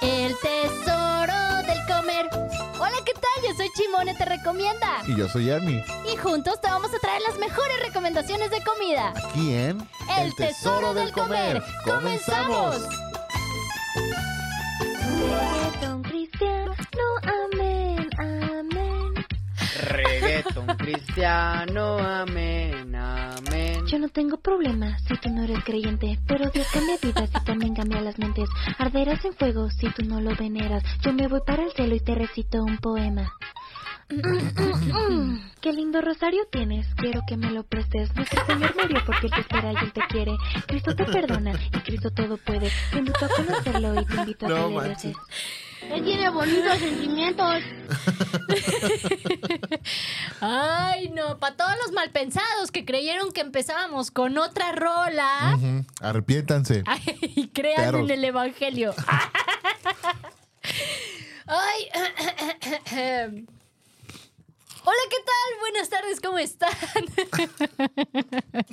El tesoro del comer. Hola, ¿qué tal? Yo soy Chimone, te recomienda. Y yo soy Ernie. Y juntos te vamos a traer las mejores recomendaciones de comida. Aquí en El, tesoro, del comer. ¡Comenzamos! Reggaeton cristiano, amén, amén. Reggaeton cristiano, amén, amén. Yo no tengo problema si tú no eres creyente, pero Dios cambia vidas y también cambia las mentes. Arderás en fuego si tú no lo veneras. Yo me voy para el cielo y te recito un poema. Mm, mm, mm. Qué lindo rosario tienes, quiero que me lo prestes. Nuestro Señor murió porque Él te espera y Él te quiere. Cristo te perdona y Cristo todo puede. Te invito a conocerlo y te invito a No que le. Él tiene bonitos sentimientos. Ay, no, para todos los malpensados que creyeron que empezábamos con otra rola. Ujú, Arrepiéntanse. Ay, y crean Perros. en el evangelio. Ay. Hola, ¿qué tal? Buenas tardes, ¿cómo están?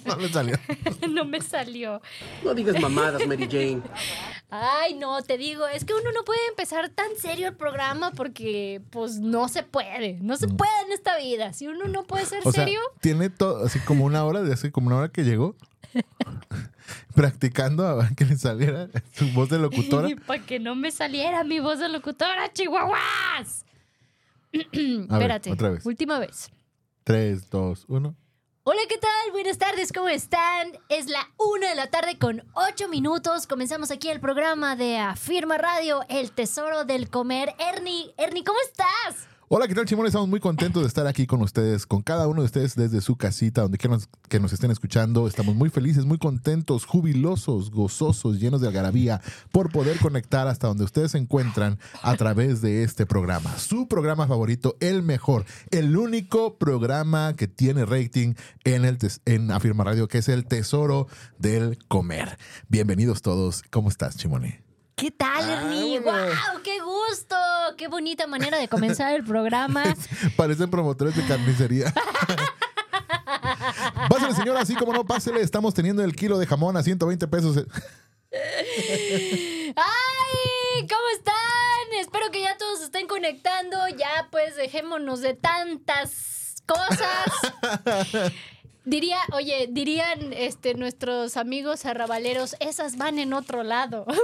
No me salió. no me salió. No digas mamadas, Mary Jane. Ay, no, te digo, es que uno no puede empezar tan serio el programa porque, pues, no se puede. No se puede en esta vida. Si uno no puede ser. O sea, serio, tiene todo, así como una hora, de hace como una hora que llegó, practicando a que le saliera su voz de locutora. para que no me saliera mi voz de locutora, chihuahuas. Espérate, otra vez. última vez. Tres, dos, uno. Hola, ¿qué tal? Buenas tardes, ¿cómo están? Es la una de la tarde con ocho minutos. Comenzamos aquí el programa de Afirma Radio, El Tesoro del Comer. Ernie, Ernie, ¿cómo estás? Hola, ¿qué tal, Chimón? Estamos muy contentos de estar aquí con ustedes, con cada uno de ustedes desde su casita, donde quiera nos- que nos estén escuchando. Estamos muy felices, muy contentos, jubilosos, gozosos, llenos de algarabía por poder conectar hasta donde ustedes se encuentran a través de este programa. Su programa favorito, el mejor, el único programa que tiene rating en, el en Afirma Radio, que es el Tesoro del Comer. Bienvenidos todos. ¿Cómo estás, Chimone? ¿Qué tal, Ernie? vámonos. ¡Wow! ¡Qué gusto! ¡Qué bonita manera de comenzar el programa! Parecen promotores de carnicería. Pásale, señora, así como no, pásele. Estamos teniendo el kilo de jamón a 120 pesos. ¡Ay! ¿Cómo están? Espero que ya todos estén conectando. Ya, pues, dejémonos de tantas cosas. Diría, oye, dirían este, nuestros amigos arrabaleros, esas van en otro lado.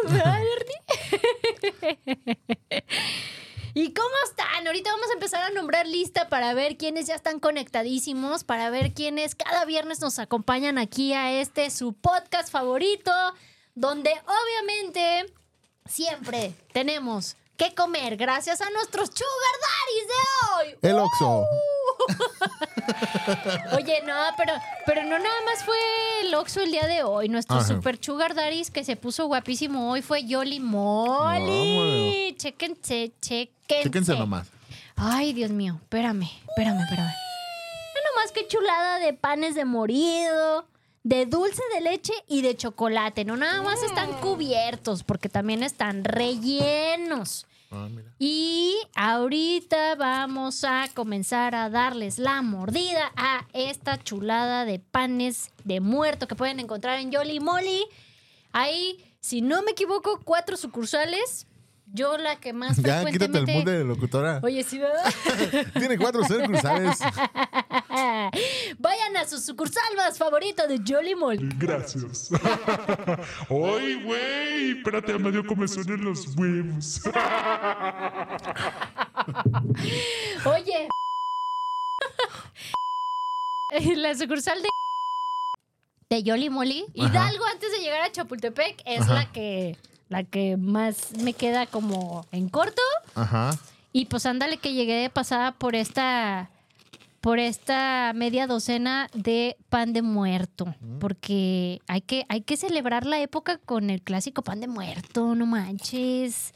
¿Y cómo están? Ahorita vamos a empezar a nombrar lista para ver quiénes ya están conectadísimos, para ver quiénes cada viernes nos acompañan aquí a este su podcast favorito, donde obviamente siempre tenemos que comer gracias a nuestros sugar daddies de hoy. El Oxxo. Oye, no, pero, pero no nada más fue el Oxxo el día de hoy. Nuestro Ajá. super sugar daddies que se puso guapísimo hoy fue Yoli Molly. Vámonos. Chéquense, chéquense. Chéquense nomás. Ay, Dios mío, espérame, espérame, espérame. No nomás que chulada de panes de morido, de dulce de leche y de chocolate. No nada más están cubiertos, porque también están rellenos. Ah, mira. Y ahorita vamos a comenzar a darles la mordida a esta chulada de panes de muerto que pueden encontrar en Yoli Molly. Hay, si no me equivoco, cuatro sucursales. Yo la que más Ya, quítate el frecuentemente... mood de locutora. Oye, sí, ¿verdad? Tiene cuatro sucursales. Vayan a su sucursal más favorito de Jolly Molly. Gracias. ¡Ay, güey! Espérate, me dio comezón en los huevos. Oye. La sucursal de de Yoli Molly. Hidalgo antes de llegar a Chapultepec es Ajá. la que la que más me queda como en corto. Ajá. Y pues ándale que llegué de pasada por esta por esta media docena de pan de muerto, porque hay que hay que celebrar la época con el clásico pan de muerto, no manches.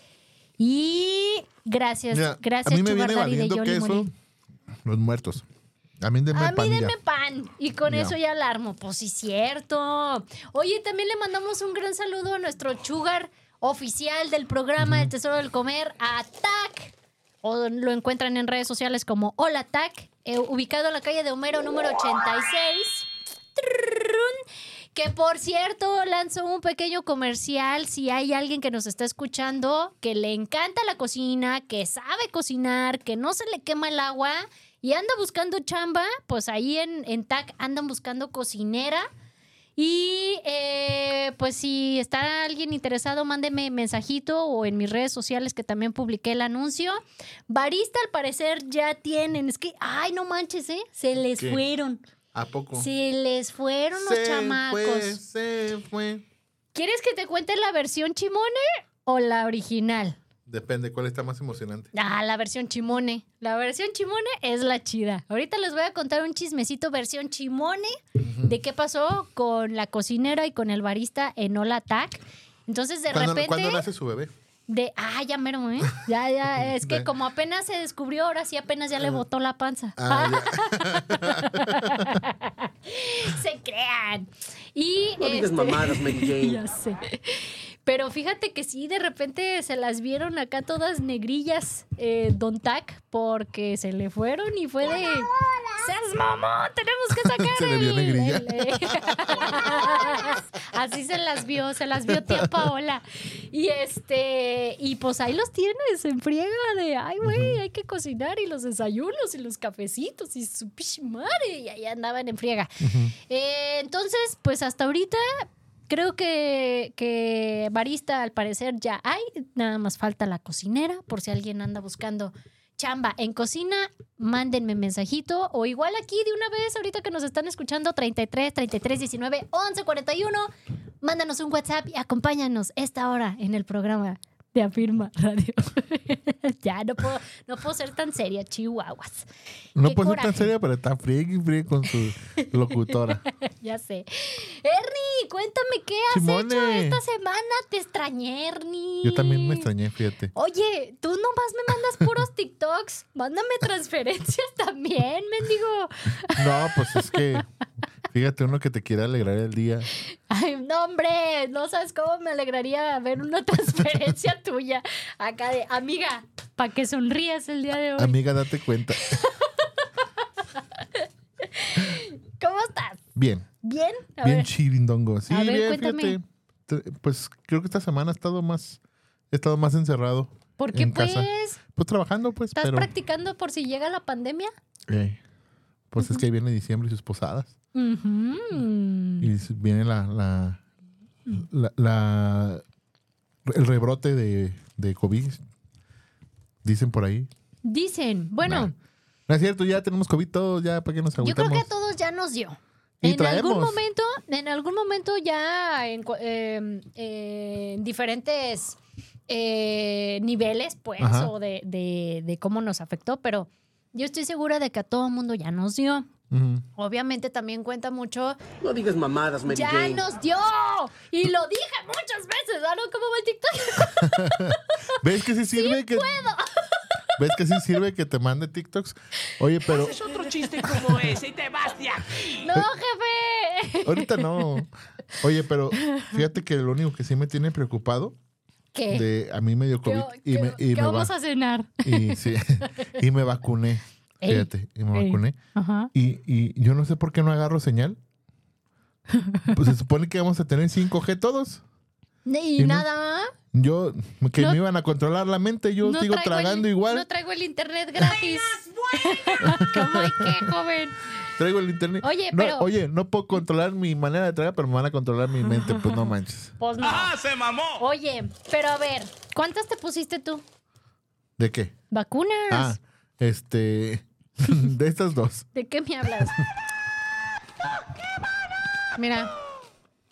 Y gracias, Mira, gracias a mí me viene de valiendo Yoli queso. Los muertos. A mí denme A mí pan y ya. denme pan y con Ya. eso ya alarmo. Pues sí, cierto. Oye, también le mandamos un gran saludo a nuestro sugar oficial del programa El Tesoro del Comer, a TAC. O lo encuentran en redes sociales como Hola TAC, eh, ubicado en la calle de Homero número 86. Trrrrrun, Que por cierto, lanzó un pequeño comercial. Si hay alguien que nos está escuchando, que le encanta la cocina, que sabe cocinar, que no se le quema el agua y anda buscando chamba, pues ahí en, en TAC andan buscando cocinera. Y eh, pues si está alguien interesado, mándeme mensajito o en mis redes sociales que también publiqué el anuncio. Barista al parecer ya tienen. Es que, ay, no manches, ¿eh? Se les ¿Qué? fueron. ¿A poco? Se les fueron los chamacos. Fue, se fue. ¿Quieres que te cuente la versión chimone o la original? Depende, ¿cuál está más emocionante? Ah, la versión chimone. La versión chimone es la chida. Ahorita les voy a contar un chismecito versión chimone de qué pasó con la cocinera y con el barista en Hola Tac. Entonces, de ¿Cuándo, repente. ¿cuándo nace su bebé? De, ah, ya mero, ¿eh? Ya, ya, es que como apenas se descubrió, ahora sí apenas ya le botó la panza. Ah, se crean. Y No digas este, mamadas, Jane. ya sé. Pero fíjate que sí, de repente se las vieron acá todas negrillas, eh, Don Tac, porque se le fueron y fue de. ¡Seas mamón! ¡Tenemos que sacar Se le vio negrilla. el- eh". Así se las vio, se las vio tía Paola. Y este, y pues ahí los tienes en friega de, ay, güey, hay que cocinar y los desayunos y los cafecitos y su pish madre. Y ahí andaban en friega. Eh, entonces, pues hasta ahorita creo que, que barista al parecer ya hay, nada más falta la cocinera, por si alguien anda buscando chamba en cocina, mándenme mensajito. O igual aquí de una vez, ahorita que nos están escuchando, 33 33 19 11 41, mándanos un WhatsApp y acompáñanos esta hora en el programa Afirma Radio. ya, no puedo, no puedo ser tan seria, chihuahuas. No Qué puede ser tan seria, pero está friegue y friegue con su locutora. ya sé. Ernie, cuéntame qué has Simone. hecho esta semana. Te extrañé, Ernie. Yo también me extrañé, fíjate. Oye, tú nomás me mandas puros TikToks. Mándame transferencias también, mendigo. No, pues es que, fíjate, uno que te quiere alegrar el día. Ay, no, hombre, no sabes cómo me alegraría ver una transferencia tuya acá de amiga, para que sonrías el día de hoy. Amiga, date cuenta. ¿Cómo estás? Bien, ¿Bien? A bien ver. chirindongo. Sí, A ver, bien, cuéntame. fíjate. Te- Pues creo que esta semana he estado más, he estado más encerrado. ¿Por qué en pues? casa. Pues trabajando, pues, ¿Estás pero. practicando por si llega la pandemia? eh, pues es que ahí viene diciembre y sus posadas. Y viene la, la, la, la- el rebrote de, de COVID. Dicen por ahí. Dicen, bueno, Nah. No es cierto, ya tenemos COVID todos, ya para que nos yo creo que a todos ya nos dio. Y en algún momento, en algún momento ya en, eh, eh, en diferentes eh, niveles, pues, Ajá. o de, de- de cómo nos afectó, pero yo estoy segura de que a todo mundo ya nos dio. Obviamente también cuenta mucho. No digas mamadas, Mary ¡Ya Jane. nos dio! Y lo dije muchas veces, ¿ah? ¿no? ¿Cómo va el TikTok? ¿Ves que sí sirve que ¿Ves que sí sirve que te mande TikToks? Oye, pero Haces otro chiste como ese y te vas de aquí. ¡No, jefe! ahorita no. Oye, pero fíjate que lo único que sí me tiene preocupado ¿Qué? de a mí me dio ¿Qué, COVID y qué- me, y qué me vamos va- a cenar? y sí, y me vacuné. Ey. Fíjate, y me Ey. vacuné. Ajá. Y, y yo no sé por qué no agarro señal. Pues se supone que vamos a tener 5G todos. Y, ¿Y no? nada. Yo, que No- me iban a controlar la mente, yo No sigo traigo tragando el- igual. No traigo el internet gratis. ¿Cómo que, joven? Traigo el internet. Oye, No, pero- Oye, no puedo controlar mi manera de tragar, pero me van a controlar mi mente. Pues no manches. Pues no. ¡Ah, se mamó! Oye, pero a ver, ¿cuántas te pusiste tú? ¿De qué? ¿Vacunas? Ah, este. De estas dos. ¿De qué me hablas? Mira,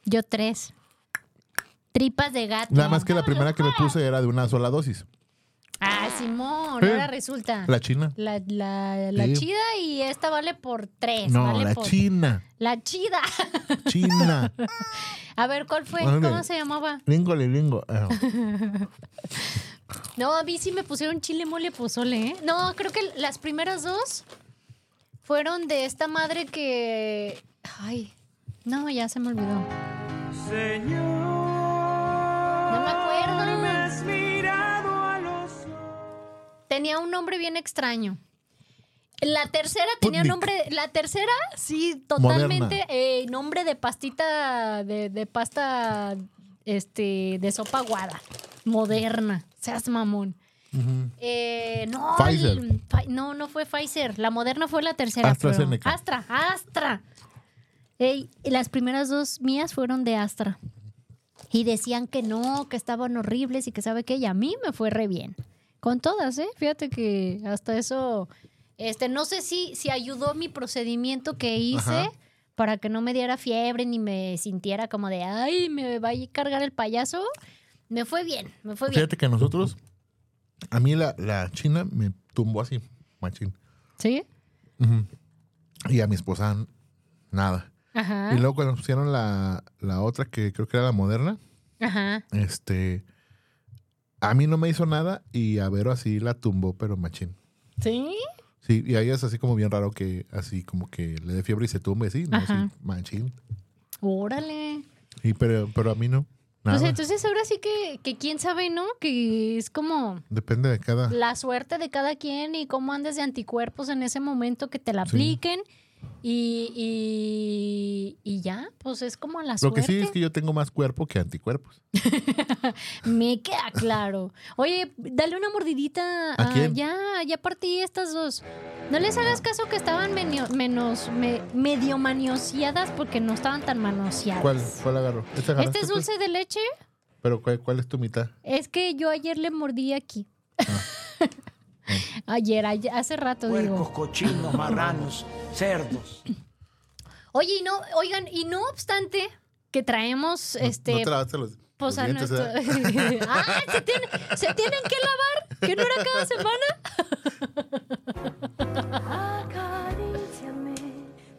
yo tres. Tripas de gato. Nada más que la primera que me puse era de una sola dosis. Ah, Simón, Sí. ahora resulta. La china. La, la- la Sí. chida y esta vale por tres. No, vale la por- china. La chida. China. A ver, ¿cuál fue? ¿Cómo se llamaba? Lingo, lingo. Ah, No, a mí sí me pusieron chile mole pozole, ¿eh? No, creo que las primeras dos fueron de esta madre que. Ay, no, ya se me olvidó. No me acuerdo. Tenía un nombre bien extraño. La tercera tenía nombre, la tercera, sí, totalmente eh, nombre de pastita, de, de pasta, este, de sopa aguada, moderna, seas mamón. Eh, no, Pfizer. el- no, no fue Pfizer, la moderna fue la tercera. pero-. Astra, Astra. Ey, las primeras dos mías fueron de Astra. Y decían que no, que estaban horribles y que sabe qué, y a mí me fue re bien. Con todas, ¿eh? Fíjate que hasta eso, este, no sé si, si ayudó mi procedimiento que hice Ajá. para que no me diera fiebre ni me sintiera como de, ay, me va a cargar el payaso. Me fue bien, me fue bien. Fíjate que nosotros, a mí la, la china me tumbó así, machín. ¿Sí? Y a mi esposa, nada. Ajá. Y luego cuando nos pusieron la, la otra, que creo que era la moderna, Ajá. este, a mí no me hizo nada y a Vero así la tumbó, pero machín. ¿Sí? Sí, y ahí es así como bien raro que así como que le dé fiebre y se tumbe, sí, no, Ajá. sí, machín. Órale. Y pero, pero a mí no, nada. Pues entonces ahora sí que, que quién sabe, ¿no? Que es como Depende de cada... la suerte de cada quien y cómo andes de anticuerpos en ese momento que te la Sí. Y, y, y ya, pues es como la Lo suerte. que sí es que yo tengo más cuerpo que anticuerpos. Me queda claro. Oye, dale una mordidita. ¿A quién? ya, ya partí estas dos. No les hagas caso que estaban menio- menos, me- medio manoseadas porque no estaban tan manoseadas. ¿Cuál, cuál agarro? ¿Este, Este es tú? dulce de leche. Pero ¿cuál, cuál es tu mitad? Es que yo ayer le mordí aquí. Ah. ayer, ayer, hace rato Puercos, digo. cochinos, marranos, cerdos. Oye, y no, oigan, y no obstante que traemos No- este ¿No te lavaste los, pues los a dientes, nuestro- ¿verdad? ah, ¿se, tienen- ¿se tienen que lavar? ¿Que no era cada semana? Acaríciame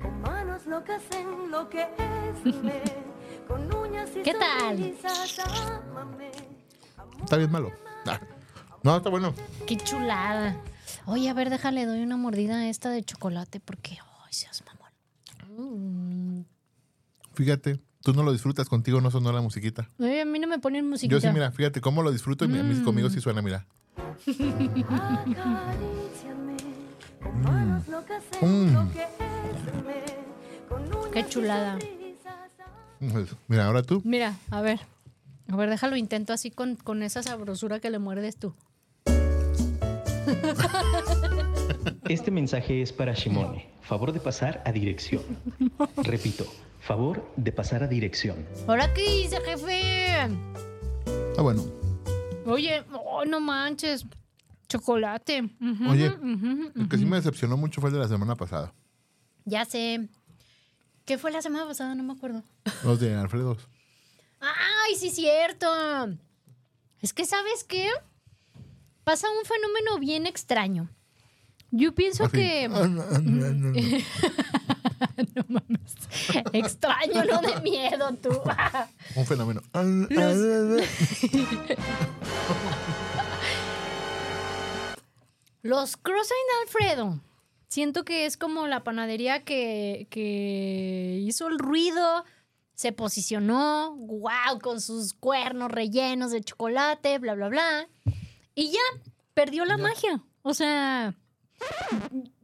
con manos locas enloqueceme, con uñas y ¿Qué tal? Está bien malo. Ah. No, está bueno. Qué chulada. Oye, a ver, déjale, doy una mordida a esta de chocolate porque, ay, seas mamón. Mm. Fíjate, tú no lo disfrutas, contigo no sonó la musiquita. Ay, a mí no me ponen musiquita. Yo sí, mira, fíjate cómo lo disfruto y Mm. mis conmigo sí suena, mira. Mm. uñas Qué chulada. Mira, ahora tú. Mira, a ver. A ver, déjalo, intento así con, con esa sabrosura que le muerdes tú. Este mensaje es para Shimone. Favor de pasar a dirección. Repito, favor de pasar a dirección. ¿Ahora qué hice, jefe? Ah, bueno. Oye, oh, no manches. Chocolate. Oye, ujú, El que sí me decepcionó mucho fue el de la semana pasada. Ya sé. ¿Qué fue la semana pasada? No me acuerdo. Los de Alfredo. ¡Ay, sí, cierto! Es que, ¿sabes qué? Pasa un fenómeno bien extraño. Yo pienso que. Ah, no, no, no, no. no mames. Extraño, no de miedo, tú. Un fenómeno. Ah, Los Crossing Alfredo. Siento que es como la panadería que, que hizo el ruido, se posicionó, wow, con sus cuernos rellenos de chocolate, bla, bla, bla. Y ya, perdió la magia. O sea,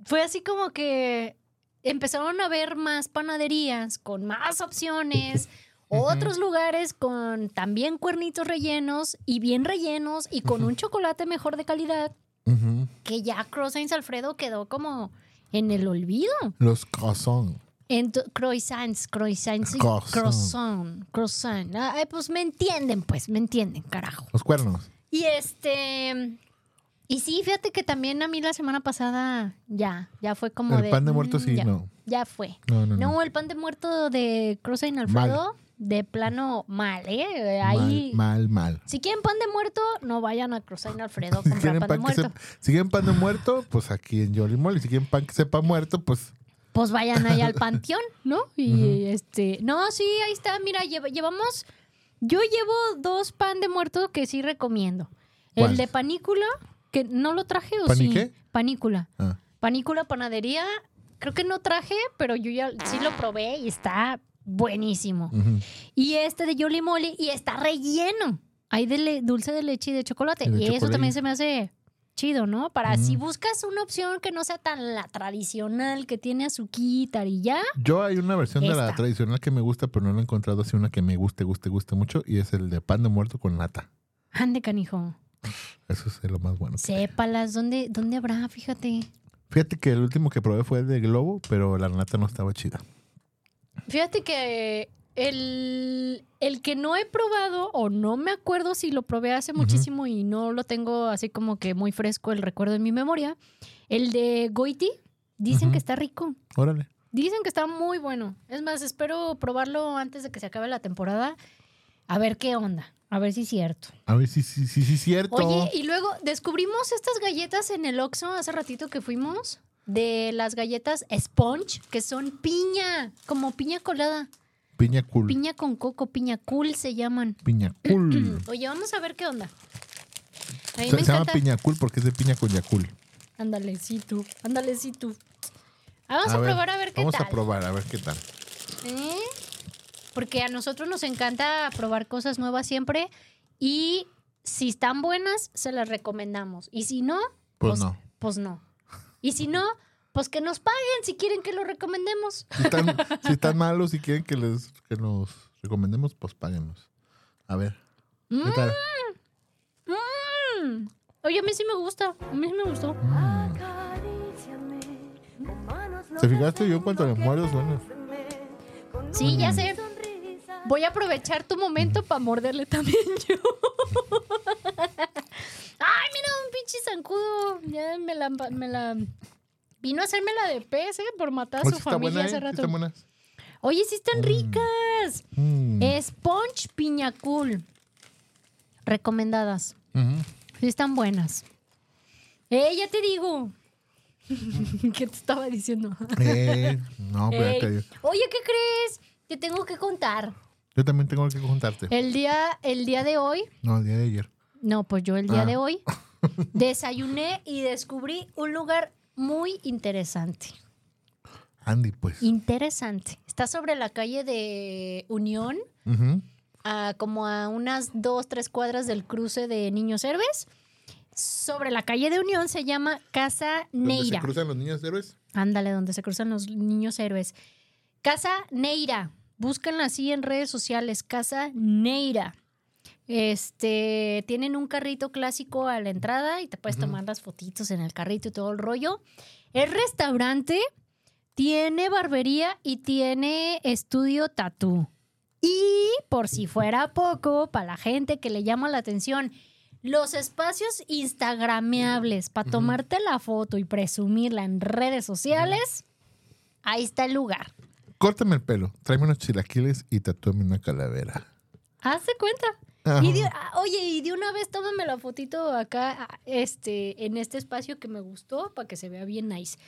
fue así como que empezaron a ver más panaderías con más opciones, otros lugares con también cuernitos rellenos y bien rellenos y con un chocolate mejor de calidad que ya Croissants Alfredo quedó como en el olvido. Los croissants. Croissants, croissants, croissant, croissant. Ay, pues me entienden, pues, me entienden, carajo. Los cuernos. Y este... Y sí, fíjate que también a mí la semana pasada ya, ya fue como El de... pan de muerto mm, sí, ya, no. Ya fue. No, no, no. No, el pan de muerto de Croissant Alfredo, de plano mal, ¿eh? Ahí... Mal, mal, mal. Si quieren pan de muerto, no vayan a Croissant Alfredo a Si comprar pan de pan que muerto. sepa, si quieren pan de muerto, pues aquí en Jolly Molly. Si quieren pan que sepa muerto, pues pues vayan ahí al panteón, ¿no? Y este, no, sí, ahí está, mira, lleva- llevamos, yo llevo dos pan de muerto que sí recomiendo. ¿Cuál? El de panícula, que no lo traje o ¿Pani sí. Panícula. Ah. Panícula panadería, creo que no traje, pero yo ya sí lo probé y está buenísimo. Y este de Yoli Moli y está relleno. Hay de dulce de leche y de chocolate. Y de Y eso también se me hace chido, ¿no? Para si buscas una opción que no sea tan la tradicional, que tiene azuquita y ya. Yo hay una versión de la tradicional que me gusta, pero no la he encontrado así una que me guste, guste, guste mucho, y es el de pan de muerto con nata. Ande, canijo. Eso es lo más bueno. Sépalas, ¿dónde, ¿dónde habrá? Fíjate. Fíjate que el último que probé fue el de globo, pero la nata no estaba chida. Fíjate que el, el que no he probado, o no me acuerdo si lo probé hace muchísimo y no lo tengo así como que muy fresco el recuerdo en mi memoria, el de Goiti, dicen que está rico. Órale. Dicen que está muy bueno. Es más, espero probarlo antes de que se acabe la temporada. A ver qué onda. A ver si es cierto. A ver si sí, sí, sí, cierto. Oye, y luego descubrimos estas galletas en el Oxxo hace ratito que fuimos. De las galletas Sponge, que son piña, como piña colada. Piña cool. Piña con coco, piña cool se llaman. Piña cool. Oye, vamos a ver qué onda. A mí se, me se llama piña cool porque es de piña con yacul. Ándale, sí tú. Ándale, sí tú. Ah, Vamos a, ver, probar a ver qué Vamos tal. a probar, a ver qué tal. ¿Eh? Porque a nosotros nos encanta probar cosas nuevas siempre y si están buenas, se las recomendamos. Y si no, Pues no. Pues no. Y si no, pues que nos paguen si quieren que lo recomendemos. Si están, si están malos y quieren que les que nos recomendemos, pues páguenos. A ver. ¿Qué tal? Mm. Oye, a mí sí me gusta. A mí sí me gustó. Manos ¿Se Mm. fijaste? Yo le que muerdo suena. Sí, ya sé. Voy a aprovechar tu momento para morderle también yo. Ay, mira, un pinche zancudo. Ya me la, me la... Vino a hacerme la de pez, ¿eh? Por matar a su familia buena, ¿eh? hace Sí rato. están buenas. Oye, sí están ricas. Mm. Sponge Piña Cool. Recomendadas. Ujú. Sí están buenas. Eh, ya te digo. ¿Qué te estaba diciendo? Eh, no, pero ya Ey. te digo. Oye, ¿qué crees? Te tengo que contar. Yo también tengo que contarte. El día, el día de hoy, No, el día de ayer. no, pues yo el día Ah. de hoy desayuné y descubrí un lugar muy interesante. Andy, pues. Interesante. Está sobre la calle de Unión, a como a unas dos, tres cuadras del cruce de Niños Héroes. Sobre la calle de Unión se llama Casa ¿Dónde se Neira. cruzan los niños héroes? Ándale, donde se cruzan los niños héroes. Casa Neira. Búscanla así en redes sociales. Casa Neira. Este, tienen un carrito clásico a la entrada y te puedes tomar las fotitos en el carrito y todo el rollo. El restaurante tiene barbería y tiene estudio tatú. Y por si fuera poco, para la gente que le llama la atención, los espacios instagrameables para tomarte la foto y presumirla en redes sociales, ahí está el lugar. Córtame el pelo, tráeme unos chilaquiles y tatúame una calavera. Haz de cuenta. Ajá. Y de- ah, oye, y de una vez tómame la fotito acá, ah, este, en este espacio que me gustó, para que se vea bien nice.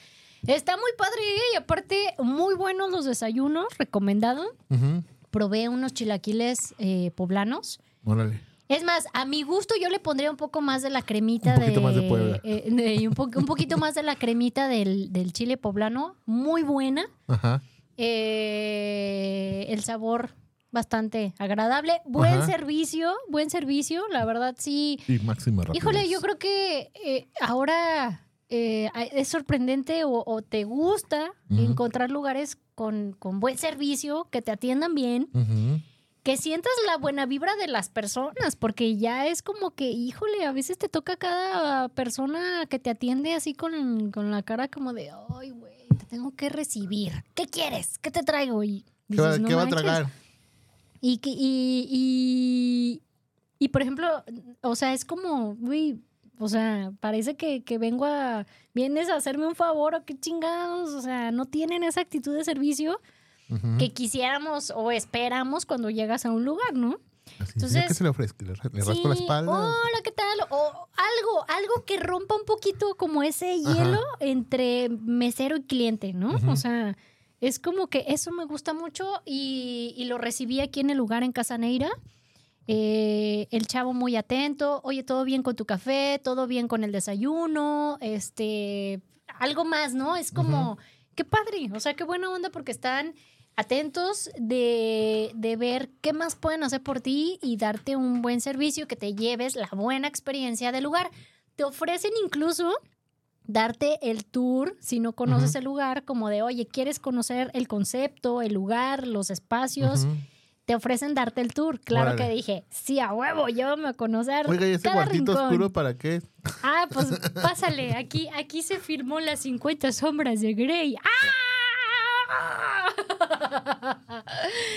Está muy padre, ¿eh? y aparte, muy buenos los desayunos, recomendado. Ujú. Probé unos chilaquiles eh, poblanos. Órale. Es más, a mi gusto yo le pondría un poco más de la cremita Un poquito de, más de eh, de- un, po- un poquito más de la cremita del, del chile poblano, muy buena. Ajá. Eh, el sabor bastante agradable, buen Ajá. servicio, buen servicio, la verdad sí. Y máxima rapidez. Híjole, yo creo que eh, ahora eh, es sorprendente o, o te gusta encontrar lugares con, con buen servicio, que te atiendan bien que sientas la buena vibra de las personas, porque ya es como que, híjole, a veces te toca cada persona que te atiende así con, con la cara como de, ay, güey, te tengo que recibir. ¿Qué quieres? ¿Qué te traigo? Y ¿Qué dices, "No qué va a manches". tragar? Y, que- y, y, y, por ejemplo, o sea, es como, güey, o sea, parece que, que vengo a, vienes a hacerme un favor o qué chingados, o sea, no tienen esa actitud de servicio que quisiéramos o esperamos cuando llegas a un lugar, ¿no? Así, entonces- ¿ya ¿Qué se le ofrece? ¿Le, le raspo la Sí, espalda? Hola, ¿qué tal? O algo, algo que rompa un poquito como ese hielo entre mesero y cliente, ¿no? O sea, es como que eso me gusta mucho y, y lo recibí aquí en el lugar en Casa Neira. Eh, el chavo muy atento, oye, todo bien con tu café, todo bien con el desayuno, este, algo más, ¿no? Es como, qué padre, o sea, qué buena onda porque están atentos de, de ver qué más pueden hacer por ti y darte un buen servicio, que te lleves la buena experiencia del lugar. te ofrecen incluso darte el tour si no conoces el lugar, como de, oye, ¿quieres conocer el concepto, el lugar, los espacios? Te ofrecen darte el tour. Claro Órale. que dije, sí, a huevo, llévame a conocer. Oiga, ¿y ese cada cuartito rincón". oscuro para qué? Ah, pues pásale, aquí, aquí se firmó las 50 sombras de Grey. ¡Ah!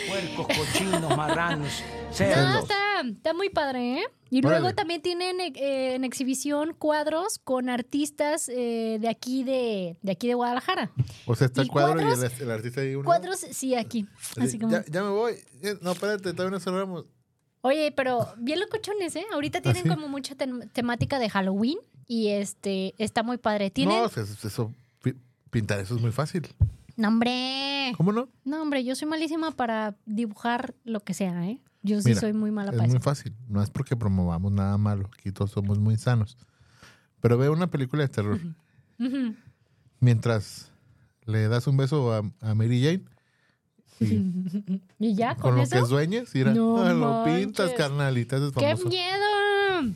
Puercos, cochinos, marranos, No, cerdos. está, está muy padre, ¿eh? Y luego Órale. también tienen eh, en exhibición cuadros con artistas eh, de aquí de, de aquí de Guadalajara. O sea, está ¿Y el cuadro y cuadros? el, el artista ahí. uno. Cuadros, sí, aquí. Así, Así como. ya, ya me voy. No, espérate, todavía no cerramos. Oye, pero bien locochones, ¿eh? Ahorita tienen sí? como mucha tem- temática de Halloween y este está muy padre. Tienen. No, eso, eso- pi- pintar eso es muy fácil. No, hombre. ¿Cómo no? No, hombre, yo soy malísima para dibujar lo que sea, ¿eh? Yo sí Mira, soy muy mala Es para muy eso. fácil. No es porque promovamos nada malo. Aquí todos somos muy sanos. Pero ve una película de terror. Mientras le das un beso a, a Mary Jane y ¿Y ya con, con, lo que sueñas, mira, No ah, lo pintas, carnal, y te haces ¡Qué miedo!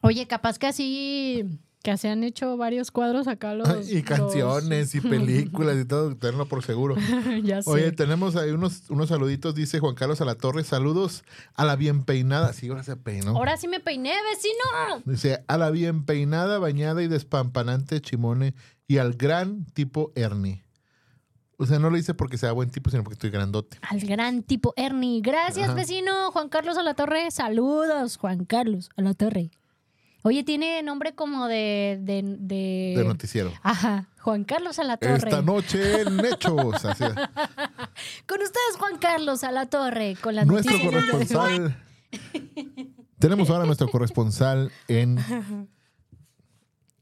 Oye, capaz que así que se han hecho varios cuadros acá los. Y canciones y películas y todo, tenlo por seguro. ya sé. Oye, tenemos ahí unos, unos saluditos, dice Juan Carlos Alatorre, saludos a la bien peinada. Sí, ahora se peinó. Ahora sí me peiné, vecino. Dice, a la bien peinada, bañada y despampanante Chimone y al gran tipo Ernie. O sea, no lo hice porque sea buen tipo, sino porque estoy grandote. Al gran tipo Ernie. Gracias, Ajá. vecino. Juan Carlos a la Torre. Saludos, Juan Carlos a la Torre. Oye, tiene nombre como de. de, de- De noticiero. Ajá, Juan Carlos a la Torre. Esta noche en Hechos. Con ustedes, Juan Carlos a la Torre. Con las nuestro hoy. corresponsal. Tenemos ahora nuestro corresponsal en,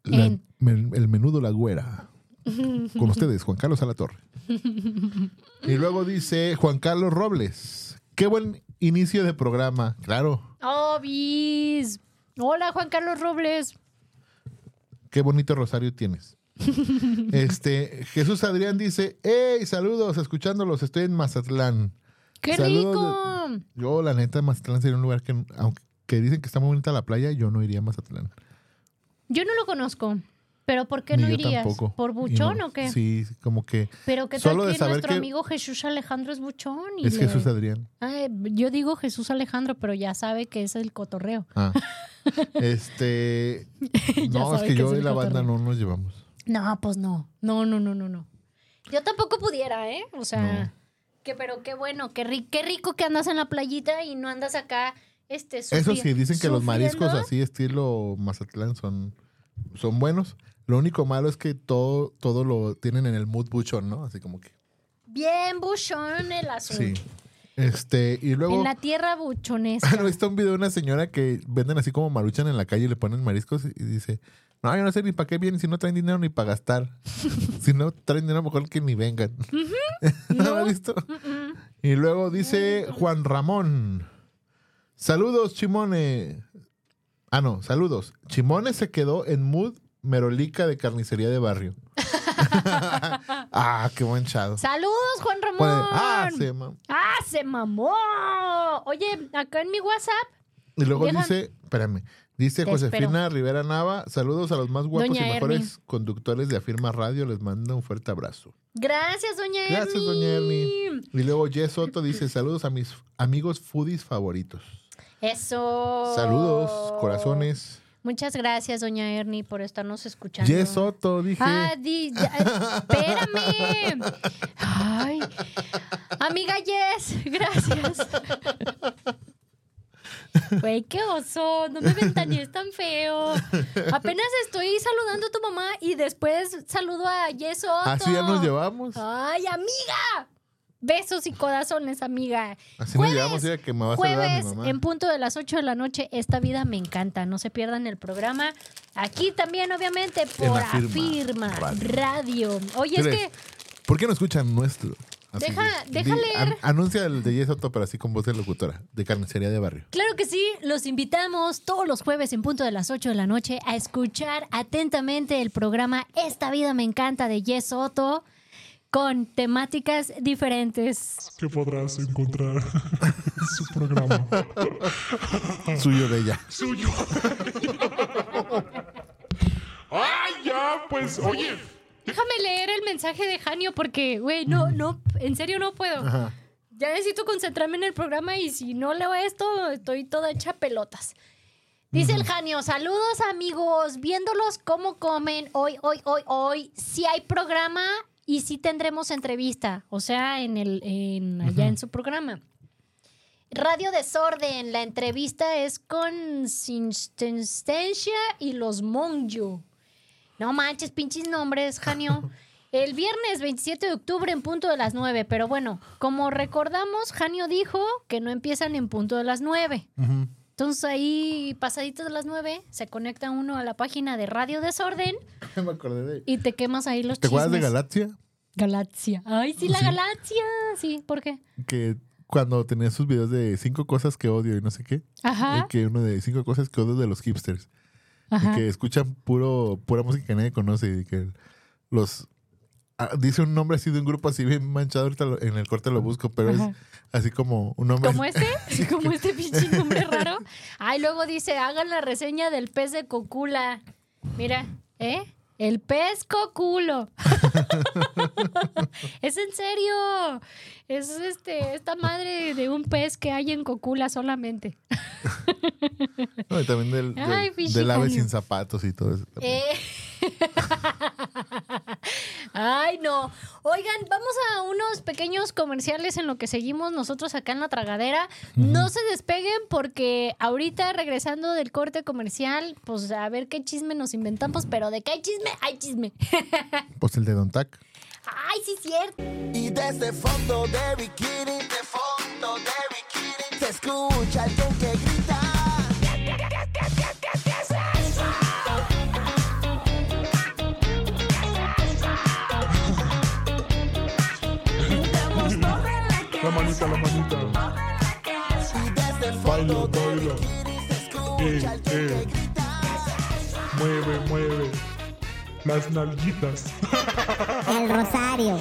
la- el menudo La Güera. Con ustedes, Juan Carlos Alatorre. Y luego dice Juan Carlos Robles. Qué buen inicio de programa. Claro, Oh, bis. Hola, Juan Carlos Robles. qué bonito rosario tienes. Este, Jesús Adrián dice, hey, saludos, escuchándolos, estoy en Mazatlán. ¡Qué Saludos rico! Yo, la neta, Mazatlán sería un lugar que, aunque que dicen que está muy bonita la playa, yo no iría a Mazatlán. Yo no lo conozco. ¿Pero por qué Ni no irías? tampoco. ¿Por buchón no- o qué? Sí, como que Pero tal Solo de que saber nuestro que- amigo Jesús Alejandro es buchón. Y es le- Jesús Adrián. Ay, yo digo Jesús Alejandro, pero ya sabe que es el cotorreo. Ah. Este. No, es que que yo y la banda no nos llevamos. No, pues no. No, no, no, no, no. Yo tampoco pudiera, ¿eh? O sea, No. que pero qué bueno, qué, ri- qué rico que andas en la playita y no andas acá, este, Eso sí, dicen que los mariscos así, estilo Mazatlán, son, son buenos. Lo único malo es que todo, todo lo tienen en el mood buchón, ¿no? Así como que. Bien buchón el asunto. Sí. Este, y luego. En la tierra buchonesca. ¿No viste un video de una señora que venden así como maruchan en la calle y le ponen mariscos y dice, no, yo no sé ni para qué vienen si no traen dinero ni para gastar. si no traen dinero, mejor que ni vengan. ¿No lo has visto? Y luego dice Juan Ramón, saludos Chimone. Ah, no, saludos. Chimone se quedó en mood merolica de carnicería de barrio. ah, qué buen chado. Saludos, Juan Ramón. Ah, se ma- ¡Ah, se mamó! Oye, acá en mi WhatsApp, Y luego Deja- dice, espérame, dice Te Josefina Rivera Nava, saludos a los más guapos Doña y mejores Ernie. conductores de Afirma Radio, les mando un fuerte abrazo. gracias, doña Ernie. Gracias, doña Ernie. Y luego Jess Soto dice, saludos a mis amigos foodies favoritos. Eso. Saludos, corazones. Muchas gracias, doña Ernie, por estarnos escuchando. Jess Soto, dije. Ah, di- ya- espérame. Ay. Amiga Jess, gracias. Güey, qué oso, no me ventanees tan feo. Apenas estoy saludando a tu mamá y después saludo a Jess Soto. Así ya nos llevamos. Ay, amiga. Besos y corazones, amiga. Así nos llevamos, que me va a saludar mi Jueves, mamá. en punto de las 8 de la noche, esta vida me encanta. No se pierdan el programa. Aquí también, obviamente, por Afirma Radio. Radio. Oye, es ¿Qué que ¿Por qué no escuchan nuestro? Así Deja- de- deja leer. an- anuncia el de Jess Soto, pero así con voz de locutora, de carnicería de barrio. Claro que sí, los invitamos todos los jueves en punto de las 8 de la noche a escuchar atentamente el programa Esta vida me encanta de Yes Soto con temáticas diferentes. que podrás encontrar en su programa Suyo de ella. suyo. pues, oye. Déjame leer el mensaje de Janio porque, güey, no, no, en serio no puedo. Ajá. Ya necesito concentrarme en el programa y si no leo esto, estoy toda hecha pelotas. Dice el Janio, saludos amigos, viéndolos cómo comen hoy, hoy, hoy, hoy. Sí hay programa y sí tendremos entrevista, o sea, en el, en, allá en su programa. Radio Desorden, la entrevista es con Sinstencia y los Monjo. No manches, pinches nombres, Janio. El viernes 27 de octubre en punto de las 9, pero bueno, como recordamos, Janio dijo que no empiezan en punto de las 9. Ujú. Entonces ahí, pasaditos de las 9, se conecta uno a la página de Radio Desorden Me acordé de. y te quemas ahí los ¿Te acuerdas de chismes. Galaxia? Galaxia. Ay, sí, la Sí. Galaxia. Sí, ¿por qué? Que cuando tenía sus videos de cinco cosas que odio y no sé qué. Ajá. eh, Que uno de cinco cosas que odio de los hipsters. Ajá. Y que escuchan puro, pura música que nadie conoce. Y que los. ah, dice un nombre así de un grupo así bien manchado. Ahorita lo- en el corte lo busco, pero Ajá. Así como un nombre. ¿Como este? ¿Como este pinche nombre raro? Ay, luego dice, hagan la reseña del pez de cocula. Mira, ¿eh? El pez coculo. es en serio. Es este, esta madre de un pez que hay en cocula solamente. No, y también del, del, Ay, pinche del ave sin zapatos y todo eso. también. Eh. Ay, no. Oigan, vamos a unos pequeños comerciales en lo que seguimos nosotros acá en la tragadera. No se despeguen porque ahorita regresando del corte comercial, pues a ver qué chisme nos inventamos, pero de qué hay chisme, hay chisme. Pues el de Don Tac. Ay, sí, cierto. Y desde fondo de bikini, de fondo de bikini, se escucha alguien que grita. La manita, la manita. Bikini, se Eh, eh. Mueve, mueve. Las nalguitas. El rosario.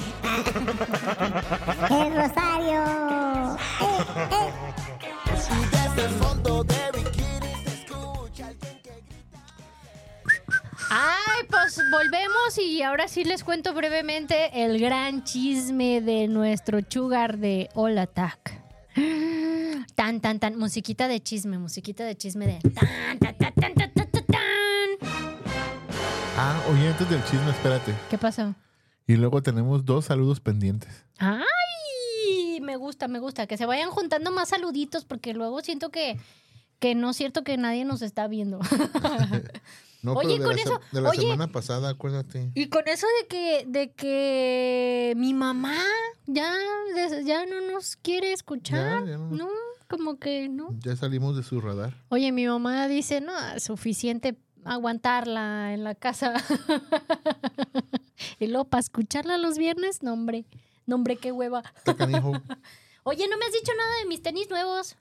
El rosario. Eh, eh. Ay, pues volvemos y ahora sí les cuento brevemente el gran chisme de nuestro chugar de All Attack. Tan, tan, tan. Musiquita de chisme, musiquita de chisme de. Tan, tan, tan, tan, tan, tan, tan. Ah, oye, antes del chisme, espérate. ¿Qué pasó? Y luego tenemos dos saludos pendientes. ¡Ay! Me gusta, me gusta. Que se vayan juntando más saluditos porque luego siento que, que no es cierto que nadie nos está viendo. No, Oye, pero de con la, eso- de la oye. semana pasada, acuérdate. Y con eso de que, de que mi mamá ya, ya no nos quiere escuchar. Ya, ya no. no, como que no. Ya salimos de su radar. Oye, mi mamá dice, no, suficiente aguantarla en la casa. y luego para escucharla los viernes, no hombre, no hombre, qué hueva. Oye, no me has dicho nada de mis tenis nuevos.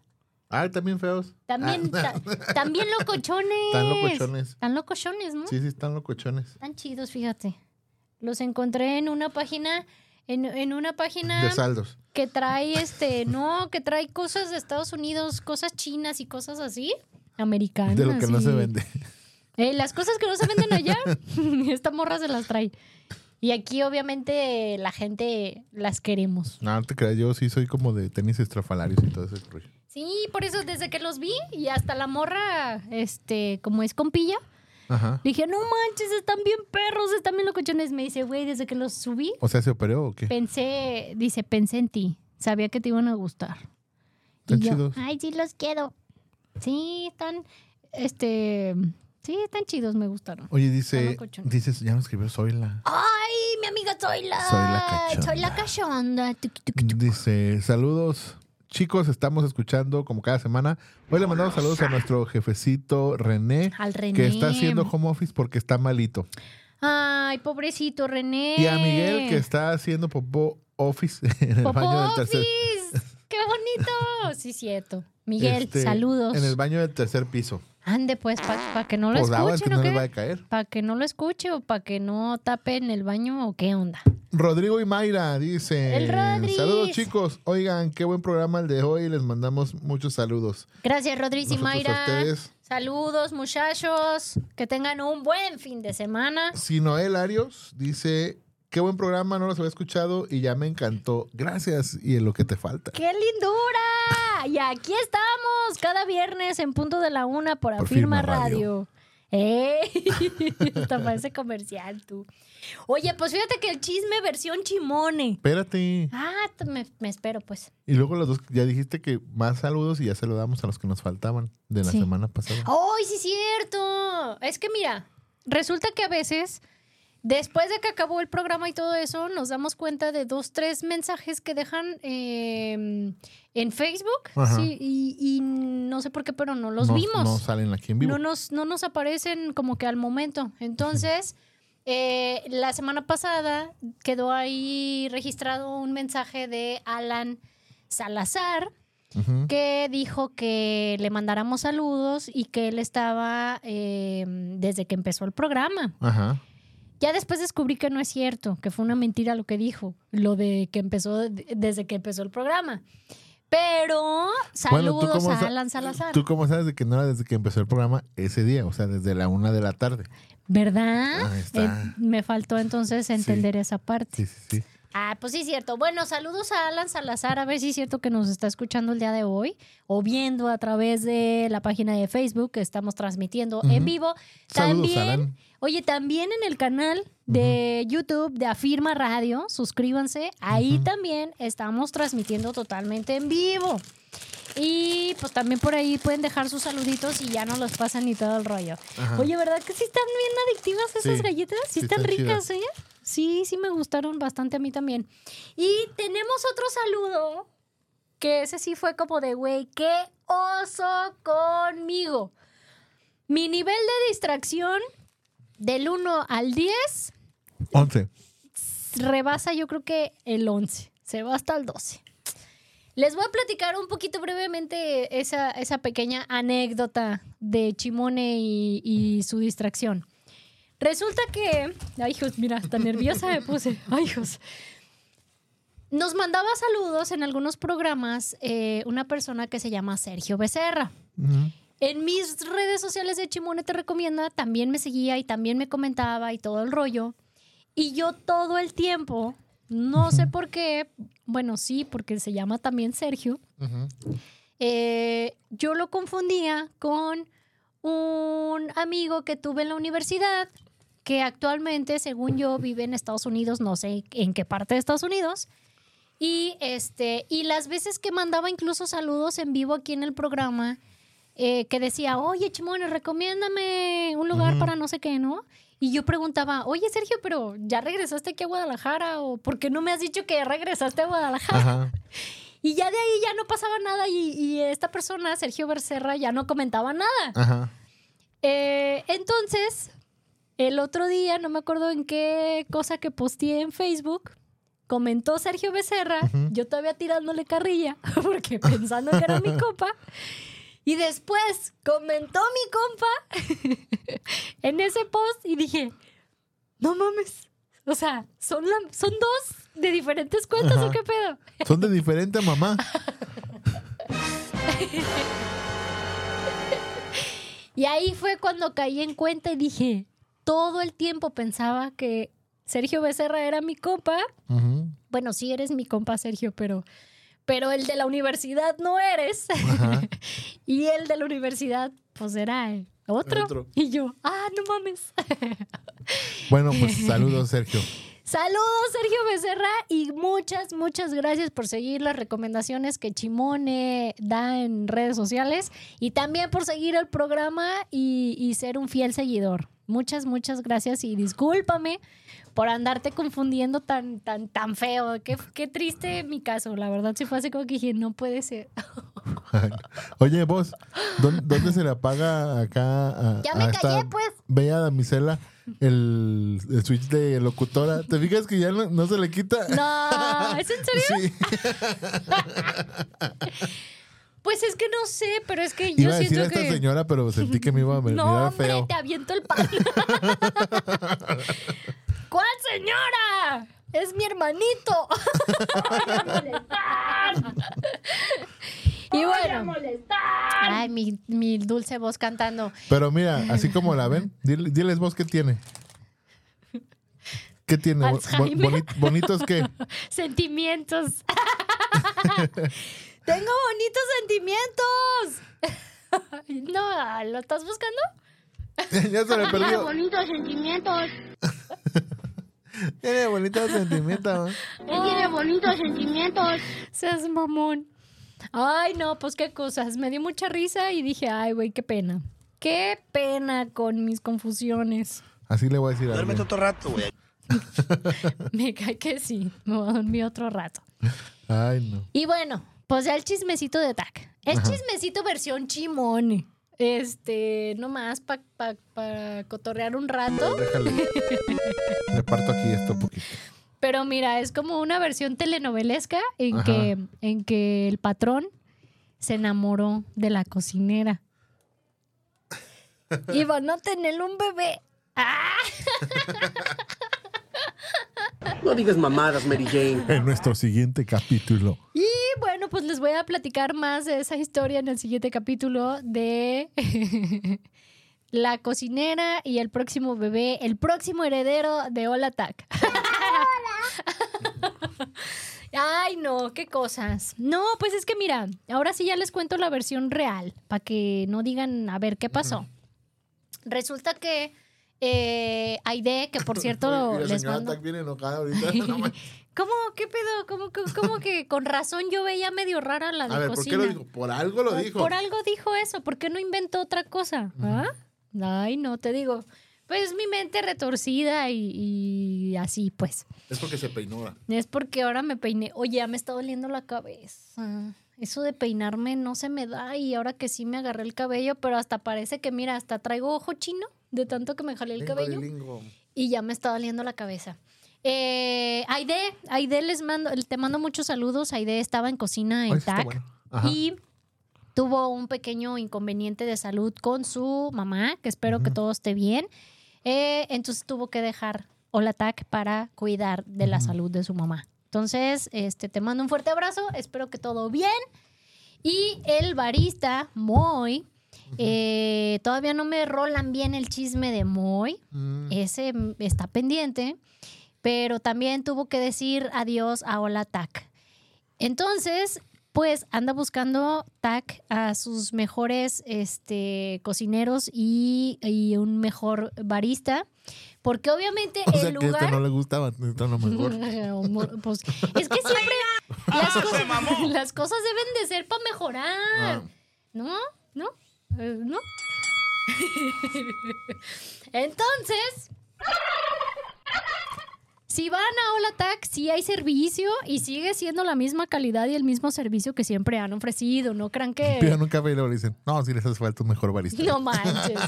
Ah, también feos. También, Ah, ta- también locochones. Están locochones. Están locochones, ¿no? Sí, sí, están locochones. Están chidos, fíjate. Los encontré en una página, en, en una página De saldos. que trae este, no, que trae cosas de Estados Unidos, cosas chinas y cosas así, americanas. De lo que no se vende. Eh, las cosas que no se venden allá, esta morra se las trae. Y aquí obviamente la gente las queremos. No, no te creas, yo sí soy como de tenis estrafalarios y todo ese rollo. Sí, por eso desde que los vi y hasta la morra, este, como es compilla, Ajá. le dije, no manches, están bien perros, están bien locochones. Me dice, güey, desde que los subí, O sea, ¿se operó o qué? pensé, dice, pensé en ti. Sabía que te iban a gustar. Están Y yo, chidos. Ay, sí los quiero. Sí, están, este, sí, están chidos, me gustaron. Oye, dice, dices, ya nos escribió Zoila. Ay, mi amiga soy la, Soy la cachonda. soy la cachonda. Dice, saludos. Chicos, estamos escuchando como cada semana. Hoy le mandamos saludos a nuestro jefecito René, Al René. que está haciendo home office porque está malito. Ay, pobrecito René. Y a Miguel, que está haciendo popó office en el Popó baño del tercer Office. ¡Qué bonito! Sí, cierto. Miguel, este, saludos. En el baño del tercer piso. Ande, pues, para que no lo Pues aguas que escuchen, no ¿o les qué? va a caer. Para que no lo escuche o para que no tape en el baño o qué onda. Rodrigo y Mayra dice: El. Saludos, chicos. Oigan, qué buen programa el de hoy. Les mandamos muchos saludos. Gracias, Rodríguez y Nosotros a Mayra. ustedes. Saludos, muchachos. Que tengan un buen fin de semana. Si Noel Arios dice: Qué buen programa, no los había escuchado y ya me encantó. Gracias. Y en lo que te falta. ¡Qué lindura! Y aquí estamos, cada viernes en punto de la una por, Afirma Firma Radio. Radio. ¡Eh! Hasta parece comercial, tú. Oye, pues fíjate que el chisme versión chimone. Espérate. Ah, me, me espero, pues. Y luego los dos, ya dijiste que más saludos y ya se lo damos a los que nos faltaban de la Sí. semana pasada. ¡Ay, sí, cierto! Es que mira, resulta que a veces, después de que acabó el programa y todo eso, nos damos cuenta de dos, tres mensajes que dejan eh, en Facebook. Sí, y, y no sé por qué, pero no los no, vimos. No salen aquí en vivo. No nos, no nos aparecen como que al momento. Entonces, eh, la semana pasada quedó ahí registrado un mensaje de Alan Salazar que dijo que le mandáramos saludos y que él estaba eh, desde que empezó el programa. Ajá. Ya después descubrí que no es cierto, que fue una mentira lo que dijo, lo de que empezó de- desde que empezó el programa. Pero Bueno, ¿tú saludos cómo a Alan Salazar. ¿Tú cómo sabes de que no era desde que empezó el programa ese día? O sea, desde la una de la tarde. ¿Verdad? Ahí está. Eh, me faltó entonces entender esa parte. Sí, sí, sí. Ah, pues sí, es cierto. Bueno, saludos a Alan Salazar, a ver si es cierto que nos está escuchando el día de hoy o viendo a través de la página de Facebook que estamos transmitiendo en vivo. Saludos, También, Alan. oye, también en el canal de YouTube de Afirma Radio, suscríbanse, ahí también estamos transmitiendo totalmente en vivo. Y pues también por ahí pueden dejar sus saluditos y ya no los pasan ni todo el rollo. Ajá. Oye, ¿verdad que sí están bien adictivas esas Sí, galletas? Sí, sí están, están ricas, ¿eh? Sí, sí me gustaron bastante a mí también. Y tenemos otro saludo que ese sí fue como de, güey, qué oso conmigo. Mi nivel de distracción del 1 al 10 Once. rebasa yo creo que el 11, se va hasta el 12. Les voy a platicar un poquito brevemente esa, esa pequeña anécdota de Chimone y, y su distracción. Resulta que, ay hijos, mira, tan nerviosa me puse, ay hijos. Nos mandaba saludos en algunos programas eh, una persona que se llama Sergio Becerra. En mis redes sociales de Chimone te recomienda, también me seguía y también me comentaba y todo el rollo. Y yo todo el tiempo, no sé por qué, bueno, sí, porque se llama también Sergio, eh, yo lo confundía con un amigo que tuve en la universidad, que actualmente, según yo, vive en Estados Unidos, no sé en qué parte de Estados Unidos. Y, este, y las veces que mandaba incluso saludos en vivo aquí en el programa, eh, que decía, oye, Chimone, recomiéndame un lugar para no sé qué, ¿no? Y yo preguntaba, oye, Sergio, pero ¿ya regresaste aquí a Guadalajara? ¿O por qué no me has dicho que regresaste a Guadalajara? Ajá. Y ya de ahí ya no pasaba nada y, y esta persona, Sergio Bercerra, ya no comentaba nada. Ajá. Eh, entonces, el otro día, no me acuerdo en qué cosa que posteé en Facebook, comentó Sergio Becerra, yo todavía tirándole carrilla, porque pensando que era mi compa. Y después comentó mi compa en ese post y dije, no mames. O sea, ¿son, la- son dos de diferentes cuentas Ajá. o qué pedo? Son de diferente mamá. Y ahí fue cuando caí en cuenta y dije, todo el tiempo pensaba que Sergio Becerra era mi compa. Bueno, sí eres mi compa, Sergio, pero, pero el de la universidad no eres. Y el de la universidad, pues era otro. Otro. Y yo, ah, no mames. Bueno, pues saludos, Sergio. Saludos, Sergio Becerra, y muchas, muchas gracias por seguir las recomendaciones que Chimone da en redes sociales y también por seguir el programa y, y ser un fiel seguidor. Muchas, muchas gracias y discúlpame por andarte confundiendo tan, tan, tan feo. Qué, qué triste mi caso. La verdad, sí fue así como que dije, no puede ser. Oye, vos, ¿dónde, dónde se le apaga acá a, Ya me a esta callé, pues. bella damisela el, el switch de locutora? ¿Te fijas que ya no, no se le quita? No, ¿es en serio? Sí. Pues es que no sé, pero es que yo Iba a decir a siento esta que. señora, pero sentí que me iba a mirar no, hombre, feo. te aviento el pan. ¿Cuál señora? Es mi hermanito. y bueno. Ay, mi, mi dulce voz cantando. Pero mira, así como la ven, dile- diles vos qué tiene. ¿Qué tiene? Bo- boni- ¿Bonitos qué? Sentimientos. Tengo bonitos sentimientos. no, ¿lo estás buscando? ya se me perdió. bonitos sentimientos. Tiene bonitos sentimientos. Él tiene bonitos sentimientos. Seas mamón. Ay, no, pues qué cosas. Me dio mucha risa y dije, ay, güey, qué pena. Qué pena con mis confusiones. Así le voy a decir a Duérmete otro rato, güey. Me cae que sí. Me voy a dormir otro rato. Ay, no. Y bueno, pues ya el chismecito de TAC. Es Ajá. chismecito versión chimón. Este, nomás para pa, pa cotorrear un rato. Déjale. Le parto aquí esto un poquito. Pero mira, es como una versión telenovelesca en Ajá. que, en que el patrón se enamoró de la cocinera. Y van a tener un bebé. ¡Ah! No digas mamadas, Mary Jane. En nuestro siguiente capítulo. Y bueno, pues les voy a platicar más de esa historia en el siguiente capítulo de la cocinera y el próximo bebé, el próximo heredero de Hola Tac. Ay, no, qué cosas. No, pues es que mira, ahora sí ya les cuento la versión real, para que no digan, a ver, ¿qué pasó? Resulta que eh, Aide, que por cierto Y la les mando... Viene enojada ahorita. ¿Cómo? ¿Qué pedo? ¿Cómo, cómo, cómo que con razón yo veía medio rara la de A ver, ¿por cocina? qué lo dijo? Por algo lo Por- dijo. Por algo dijo eso. ¿Por qué no inventó otra cosa? ¿Ah? Ay, no, te digo. Pues mi mente retorcida y, y así, pues. Es porque se peinó. Es porque ahora me peiné. Oye, ya me está doliendo la cabeza. Eso de peinarme no se me da y ahora que sí me agarré el cabello, pero hasta parece que, mira, hasta traigo ojo chino de tanto que me jalé el Lingo cabello lingo. y ya me está doliendo la cabeza. Eh, Aide, Aide les mando, te mando muchos saludos. Aide estaba en cocina en Ay, TAC bueno. Y tuvo un pequeño inconveniente de salud con su mamá, que espero que todo esté bien. Eh, entonces tuvo que dejar Hola TAC para cuidar de la salud de su mamá. Entonces, este, te mando un fuerte abrazo, espero que todo bien. Y el barista, Moy, eh, todavía no me rolan bien el chisme de Moy. Mm. Ese está pendiente, pero también tuvo que decir adiós a Hola TAC. Entonces, pues anda buscando TAC a sus mejores este, cocineros y, y un mejor barista, porque obviamente O sea el que lugar... esto no le gustaba, esto no mejor. Pues, es que siempre las cosas, las cosas deben de ser para mejorar. Ah. ¿No? ¿No? Eh, ¿No? Entonces, si van a Hola Tac, sí hay servicio y sigue siendo la misma calidad y el mismo servicio que siempre han ofrecido. No crean que... Y luego le dicen, no, si les hace falta un mejor barista. No manches.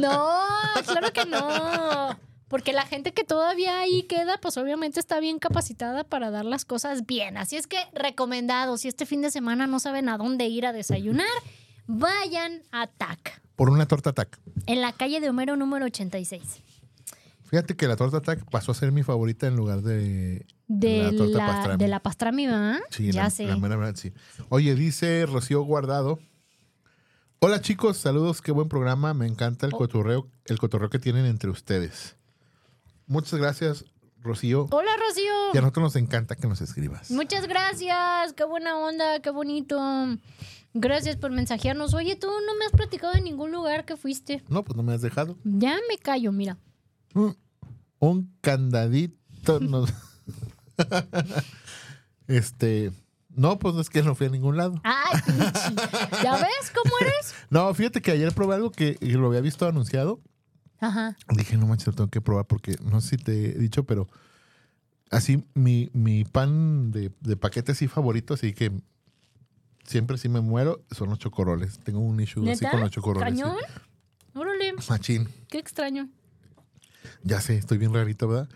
No, claro que no. Porque la gente que todavía ahí queda, pues obviamente está bien capacitada para dar las cosas bien. Así es que recomendado, si este fin de semana no saben a dónde ir a desayunar, vayan a TAC, Por una torta tac. en la calle de Homero número 86. Fíjate que la torta tac pasó a ser mi favorita en lugar de De la torta la, pastrami. de la pastrami, ¿verdad? Sí, ya la, sé. la mera sí. Oye, dice Rocío Guardado. Hola chicos, saludos, qué buen programa. Me encanta Oh. el cotorreo, el cotorreo que tienen entre ustedes. Muchas gracias, Rocío. Hola, Rocío. Y a nosotros nos encanta que nos escribas. Muchas gracias, qué buena onda, qué bonito. Gracias por mensajearnos. Oye, tú no me has platicado de ningún lugar que fuiste. No, pues no me has dejado. Ya me callo, mira. Mm, Un candadito nos... este... No, pues es que no fui a ningún lado. Ay. ¿Ya ves cómo eres? No, fíjate que ayer probé algo que lo había visto anunciado. Ajá. Dije, no manches, lo tengo que probar porque no sé si te he dicho, pero así mi, mi pan de, de paquete sí favorito, así que siempre sí me muero, son los chocorroles. Tengo un issue así con los chocorroles. sí. ¿Cañón? Órale, Machín. qué extraño. Ya sé, estoy bien rarito, ¿verdad?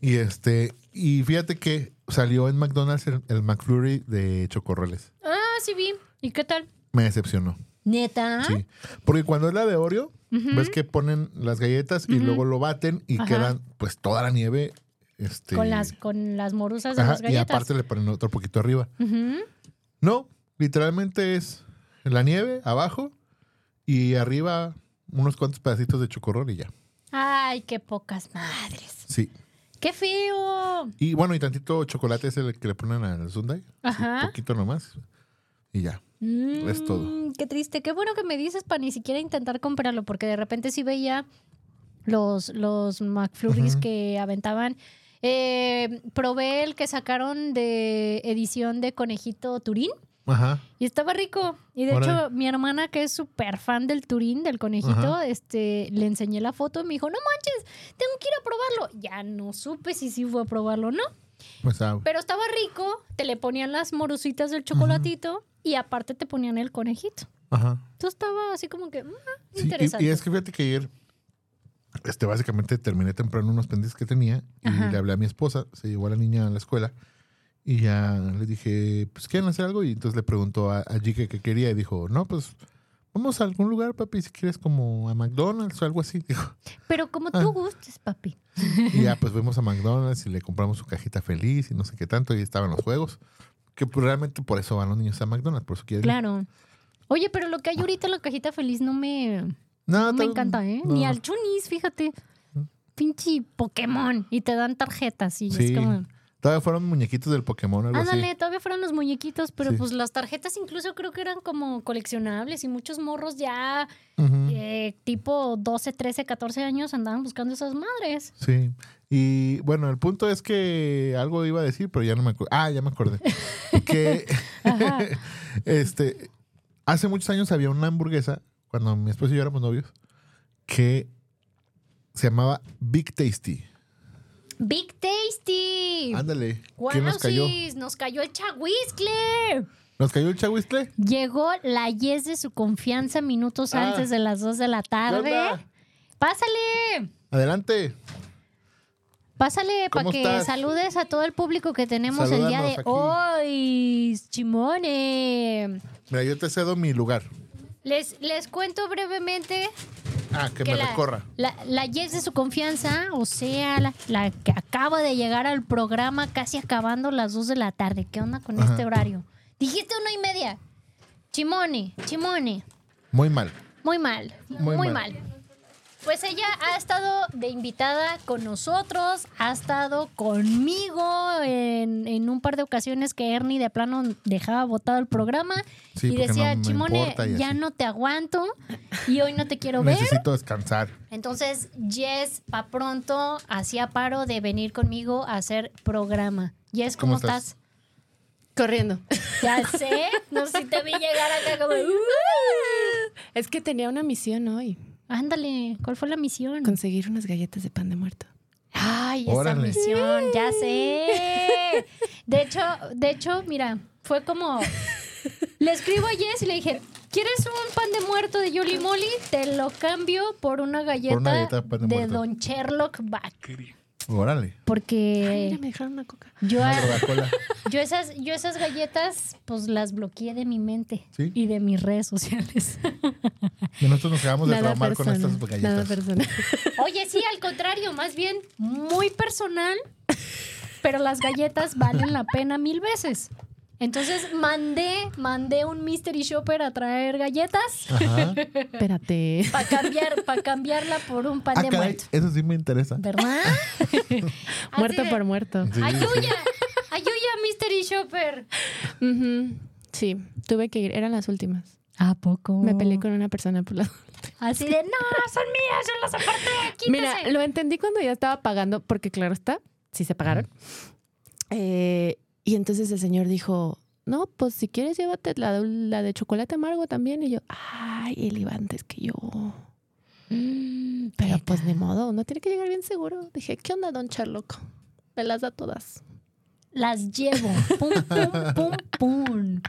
Y este, y fíjate que salió en McDonald's el, el McFlurry de chocorroles. Ah, sí vi. ¿Y qué tal? me decepcionó. Neta. Sí. Porque cuando es la de Oreo, ves que ponen las galletas y luego lo baten y Ajá. quedan pues toda la nieve. Este, Con las, con las morusas de ajá, las y galletas. aparte le ponen otro poquito arriba. No, literalmente es la nieve abajo y arriba unos cuantos pedacitos de chocorrol y ya. Ay, qué pocas madres. Sí. ¡Qué feo! Y bueno, y tantito chocolate es el que le ponen al sundae. Ajá. Un poquito nomás. Y ya. Es todo. Mm, Qué triste. Qué bueno que me dices para ni siquiera intentar comprarlo, porque de repente sí veía los, los McFlurries que aventaban. Eh, probé el que sacaron de edición de Conejito Turín Ajá. y estaba rico. Y de hecho, mi hermana, que es súper fan del Turín, del conejito, Ajá. este, le enseñé la foto y me dijo, no manches, tengo que ir a probarlo. Ya no supe si sí fue a probarlo o no. Pues ah, Pero estaba rico, te le ponían las morusitas del chocolatito y aparte te ponían el conejito. ajá. Entonces estaba así como que, Sí, interesante. y, y es que fíjate que ayer, este, básicamente terminé temprano unos pendientes que tenía y Ajá. le hablé a mi esposa, se llevó a la niña a la escuela y ya le dije, pues ¿quieren hacer algo? Y entonces le preguntó a, a Jike qué quería y dijo, no, pues vamos a algún lugar, papi, si quieres como a McDonald's o algo así. Dijo. Pero como Ah. tú gustes, papi. Y ya pues fuimos a McDonald's y le compramos su cajita feliz y no sé qué tanto y estaban los juegos. Que pues, realmente por eso van los niños a McDonald's, por eso quieren. ir. Claro. Oye, pero lo que hay ahorita en la cajita feliz no me, No, no me encanta, ¿eh? no. Ni al chunis, fíjate. Pinche Pokémon. Y te dan tarjetas y Sí. es como... Todavía fueron muñequitos del Pokémon, algo Ándale, así. todavía fueron los muñequitos, pero Sí. pues las tarjetas incluso creo que eran como coleccionables y muchos morros ya eh, tipo 12, 13, 14 años andaban buscando esas madres. Sí. Y bueno, el punto es que algo iba a decir, pero ya no me acuerdo. Ah, ya me acordé. que este hace muchos años había una hamburguesa, cuando mi esposo y yo éramos novios, que se llamaba Big Tasty. Big Tasty. Ándale. ¿Quién nos cayó? Nos cayó el chahuizcle. ¿Nos cayó el chahuistle? Llegó la yes de su confianza minutos Ah. antes de las 2 de la ¿Qué tarde. Pásale, Adelante. pásale para ¿Cómo que estás? saludes a todo el público que tenemos el día de hoy. Chimone. Mira, yo te cedo mi lugar. Les, les cuento brevemente Ah, que, que me la, recorra. La, la Yes de su confianza, o sea, la, la que acaba de llegar al programa casi acabando las 2 de la tarde. ¿Qué onda con Ajá. este horario? Dijiste una y media. Chimone, Chimone. Muy mal. Muy mal, Muy muy, mal. mal. Pues ella ha estado de invitada con nosotros, ha estado conmigo en, en un par de ocasiones que Ernie de plano dejaba botado el programa Sí, y decía, no Chimone, ya así. no te aguanto y hoy no te quiero ver. Necesito descansar. Entonces, Jess, pa' pronto, hacía paro de venir conmigo a hacer programa. Jess, ¿cómo, ¿Cómo estás? estás? Corriendo. Ya sé, no sé si te vi llegar acá como... Es que tenía una misión hoy. Ándale, ¿cuál fue la misión? Conseguir unas galletas de pan de muerto. Ay, Órale. esa misión, ya sé. De hecho, de hecho, mira, fue como le escribo a Jess y le dije, ¿quieres un pan de muerto de Yoli Molly? Te lo cambio por una galleta, una galleta de pan de de, muerto. Don Sherlock Back. Órale. Porque Mira, me dejaron una coca. yo, Una Coca-Cola. yo esas, yo esas galletas, pues las bloqueé de mi mente ¿Sí? y de mis redes sociales. Y nosotros nos acabamos de traumar con estas Nada galletas. Oye, sí, al contrario, más bien muy personal, pero las galletas valen la pena mil veces. Entonces mandé, mandé un mystery shopper a traer galletas Ajá. Espérate. para cambiar, para cambiarla por un pan Ah, de caray, muerto. eso sí me interesa. ¿Verdad? muerto de, por muerto. Sí, Ayuya, ayuya, mystery shopper. Sí, tuve que ir. Eran las últimas. ¿A poco? Me peleé con una persona por la... Así de, no, son mías, yo las aparté, quítese. Mira, lo entendí cuando ya estaba pagando, porque claro está, sí se pagaron. Eh, y entonces el señor dijo, no, pues si quieres llévate la, de- la de chocolate amargo también. Y yo, ay, él iba antes que yo. Mm, Pero pues ni modo, uno tiene que llegar bien seguro. Dije, ¿qué onda, don Sherlock? Me las da todas. Las llevo. Pum, pum, pum, pum.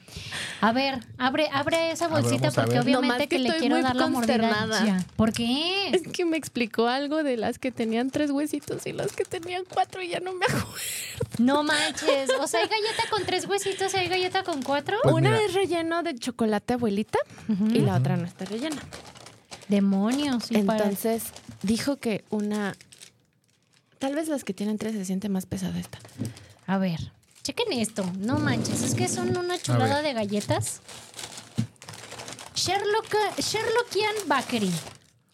A ver, abre, abre esa ver, bolsita porque obviamente que, que le quiero dar la mordida. ¿Por qué? Es que me explicó algo de las que tenían tres huesitos y las que tenían cuatro y ya no me acuerdo. No manches. O sea, hay galleta con tres huesitos y hay galleta con cuatro. Pues Una mira. es relleno de chocolate abuelita y la otra no está rellena. Demonios. y para- Entonces dijo que una... Tal vez las que tienen tres se siente más pesada esta. A ver, chequen esto. No manches, es que son una chulada de galletas. Sherlock, Sherlockian Bakery.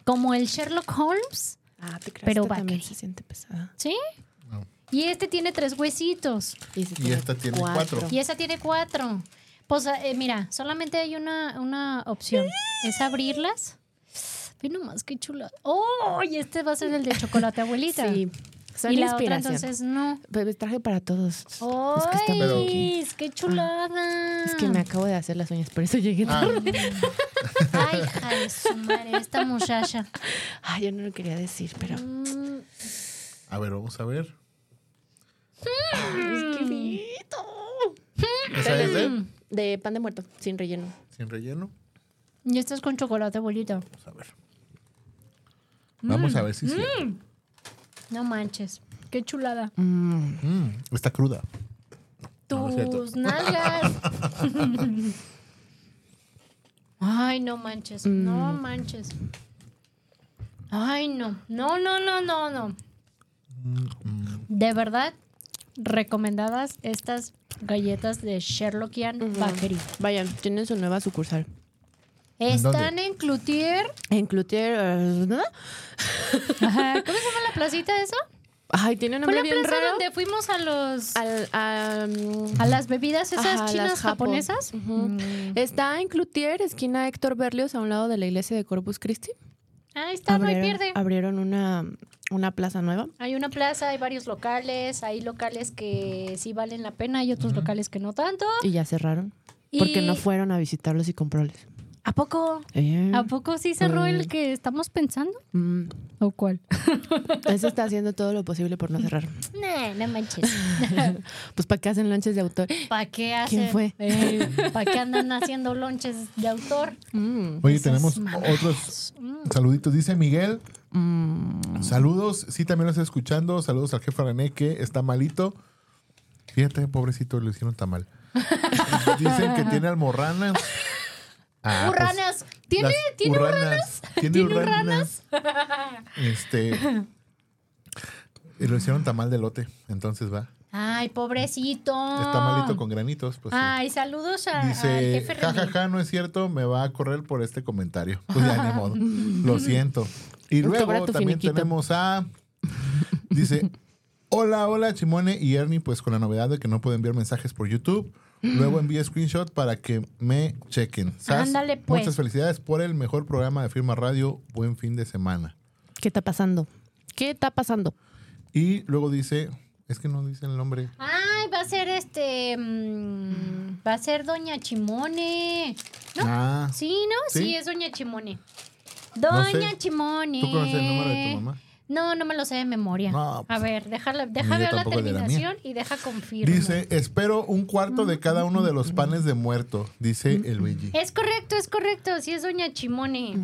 Como el Sherlock Holmes. Ah, te creas, Pero esta también bakery. se siente pesada. ¿Sí? No. Y este tiene tres huesitos. Y, esta Y esta tiene cuatro. Y esa tiene cuatro. Pues eh, mira, solamente hay una, una opción. Es abrirlas. Ve nomás qué chula. ¡Oh! Y este va a ser el de chocolate abuelita. Sí, son y la otra inspiración. entonces no. Pues traje para todos. ¡Ay! Es que está Pero- ¡Qué chulada! Es que me acabo de hacer las uñas, por eso llegué Ah, tarde. Ay, hija de su madre, esta muchacha. Ay, yo no lo quería decir, pero... Mm, a ver, vamos a ver. ¡Es que bonito! ¿Esa es de? De pan de muerto, sin relleno. Sin relleno. Y esta es con chocolate abuelita. Vamos a ver. Vamos a ver si sí. No manches. Qué chulada. Mm, está cruda. No, no. Tus nalgas. Ay, no manches. No manches. Ay, no. No, no, no, no, no. De verdad, recomendadas estas galletas de Sherlockian Bakery. Vayan, tienen su nueva sucursal. Están en Cloutier. En Cloutier... ¿no? Ajá. ¿Cómo se llama la placita esa? Ay, tiene un Fue nombre la bien plaza raro. donde fuimos a los Al- a las bebidas esas Ajá, chinas japonesas. Mm. Está en Cloutier, esquina Héctor Berlioz, a un lado de la iglesia de Corpus Christi. Ahí está, no hay abrieron, pierde. abrieron una, una plaza nueva. Hay una plaza, hay varios locales, hay locales que sí valen la pena, hay otros locales que no tanto. Y ya cerraron. Porque no fueron a visitarlos y comprarles. ¿A poco? Eh, ¿A poco sí cerró el Pues- que estamos pensando? mm, ¿O cuál? ese está haciendo todo lo posible por no cerrar. Nah, no manches. Pues para qué hacen lonches de autor. ¿Para qué hacen? fue? ¿Para qué andan haciendo lonches de autor? Mm, Oye, tenemos otros saluditos. Dice Miguel. mm. Saludos. Sí, también lo estoy escuchando. Saludos al jefe René que está malito. Fíjate, pobrecito, le hicieron tamal. Dicen que tiene almorranas. Ah, pues. ¿Tiene, las ¿tiene urranas. urranas? Tiene ¿Tiene urranas. Este. Y lo hicieron tamal de lote. Entonces va. Ay, pobrecito. Está malito con granitos. Pues, sí. Ay, saludos a, al Dice, jefe ja, ja, no es cierto, me va a correr por este comentario. Pues ya, ni modo. Lo siento. Y luego también finiquito. tenemos a... Dice, hola, hola, Chimone y Ernie, pues con la novedad de que no puedo enviar mensajes por YouTube. Luego envíe screenshot para que me chequen. Sas, Ándale, pues. Muchas felicidades por el mejor programa de Firma Radio. Buen fin de semana. ¿Qué está pasando? ¿Qué está pasando? Y luego dice, es que no dice el nombre. Ay, va a ser este. mm, va a ser Doña Chimone. ¿No? Ah, Sí, ¿no? Sí, ¿Sí? es Doña Chimone. No Doña sé. Chimone. ¿tú conoces el número de tu mamá? No, no me lo sé de memoria. No, pues, a ver, déjala, deja ver la terminación y deja confirmo. Dice, espero un cuarto de cada uno de los panes de muerto, dice el Luigi. Es correcto, es correcto. Sí, es Doña Chimone.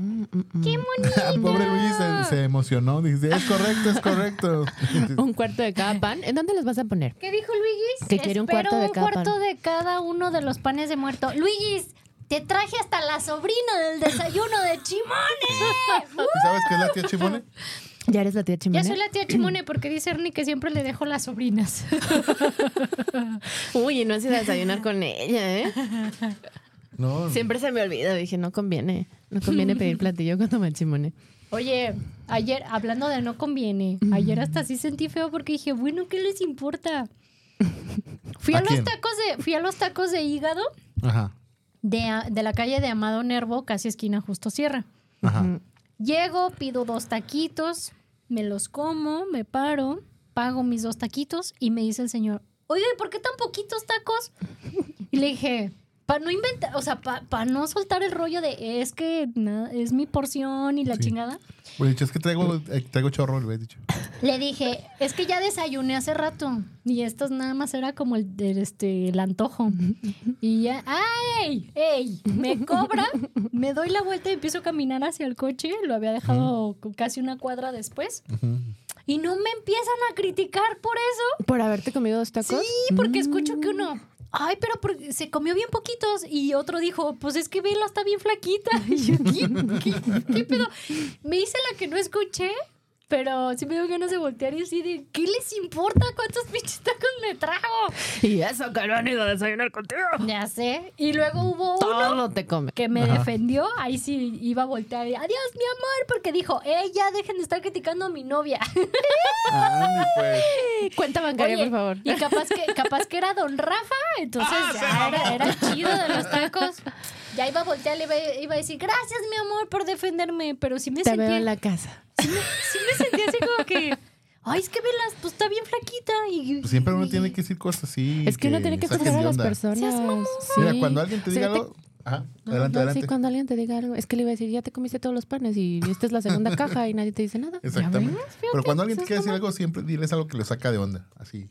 ¡Qué El pobre Luigi se, se emocionó. Dice, es correcto, es correcto. Un cuarto de cada pan. ¿En dónde los vas a poner? ¿Qué dijo Luigis? Que quiere un Espero cuarto de un cada cuarto pan. de cada uno de los panes de muerto. Luigis, te traje hasta la sobrina del desayuno de Chimone. ¿Y sabes qué es la tía Chimone? ¿Ya eres la tía Chimone? Ya soy la tía Chimone porque dice Ernie que siempre le dejo las sobrinas. Uy, y no has ido a desayunar con ella, ¿eh? No, Siempre se me olvida. Dije, no conviene. No conviene pedir platillo cuando me chimone. Oye, ayer, hablando de no conviene, ayer hasta sí sentí feo porque dije, bueno, ¿qué les importa? Fui a, ¿A los quién? tacos de, fui a los tacos de hígado Ajá, de, de la calle de Amado Nervo, casi esquina Justo Sierra. ajá. Llego, pido dos taquitos, me los como, me paro, pago mis dos taquitos y me dice el señor, oye, ¿por qué tan poquitos tacos? Y le dije, Para no inventar, o sea, para no soltar el rollo de es que na- es mi porción y la Sí. chingada. Pues dicho, es que traigo, eh, traigo chorro, le había dicho. Le dije, es que ya desayuné hace rato y esto nada más era como el, el, este, el antojo. Y ya, ¡ay! ¡Ey! Me cobra, me doy la vuelta y empiezo a caminar hacia el coche. Lo había dejado casi una cuadra después. Y no me empiezan a criticar por eso. ¿Por haberte comido dos tacos? Sí, porque escucho que uno, ay, pero se comió bien poquitos. Y otro dijo, pues es que Vela está bien flaquita. Y yo, ¿qué, qué, qué pedo? Me hice la que no escuché, pero sí me dio ganas de voltear y así de, ¿qué les importa cuántos pinches tacos me trago? Y eso que no han ido a desayunar contigo. Ya sé. Y luego hubo uno Todo te come. que me Ajá. defendió. Ahí sí iba a voltear y, adiós, mi amor, porque dijo, eh, ya dejen de estar criticando a mi novia. Andy, pues. Cuenta bancaria, Oye, por favor. Y capaz que, capaz que era don Rafa, entonces Ah, ya era, era el chido de los tacos. Ya iba a voltear, le iba, iba a decir, gracias, mi amor, por defenderme. Pero sí me Te sentía. veo en la casa. Sí me, sí me sentía así como que. Ay, es que velas, pues está bien flaquita. Y, Pues siempre uno tiene que decir cosas así. Es que uno tiene que juzgar a las personas. Mira, cuando alguien te diga algo. Ajá, No, adelante, no, adelante. Sí, cuando alguien te diga algo, es que le iba a decir, ya te comiste todos los panes y esta es la segunda caja y nadie te dice nada. Exactamente. Pero cuando alguien te quiere decir algo, siempre diles algo que lo saca de onda. Así.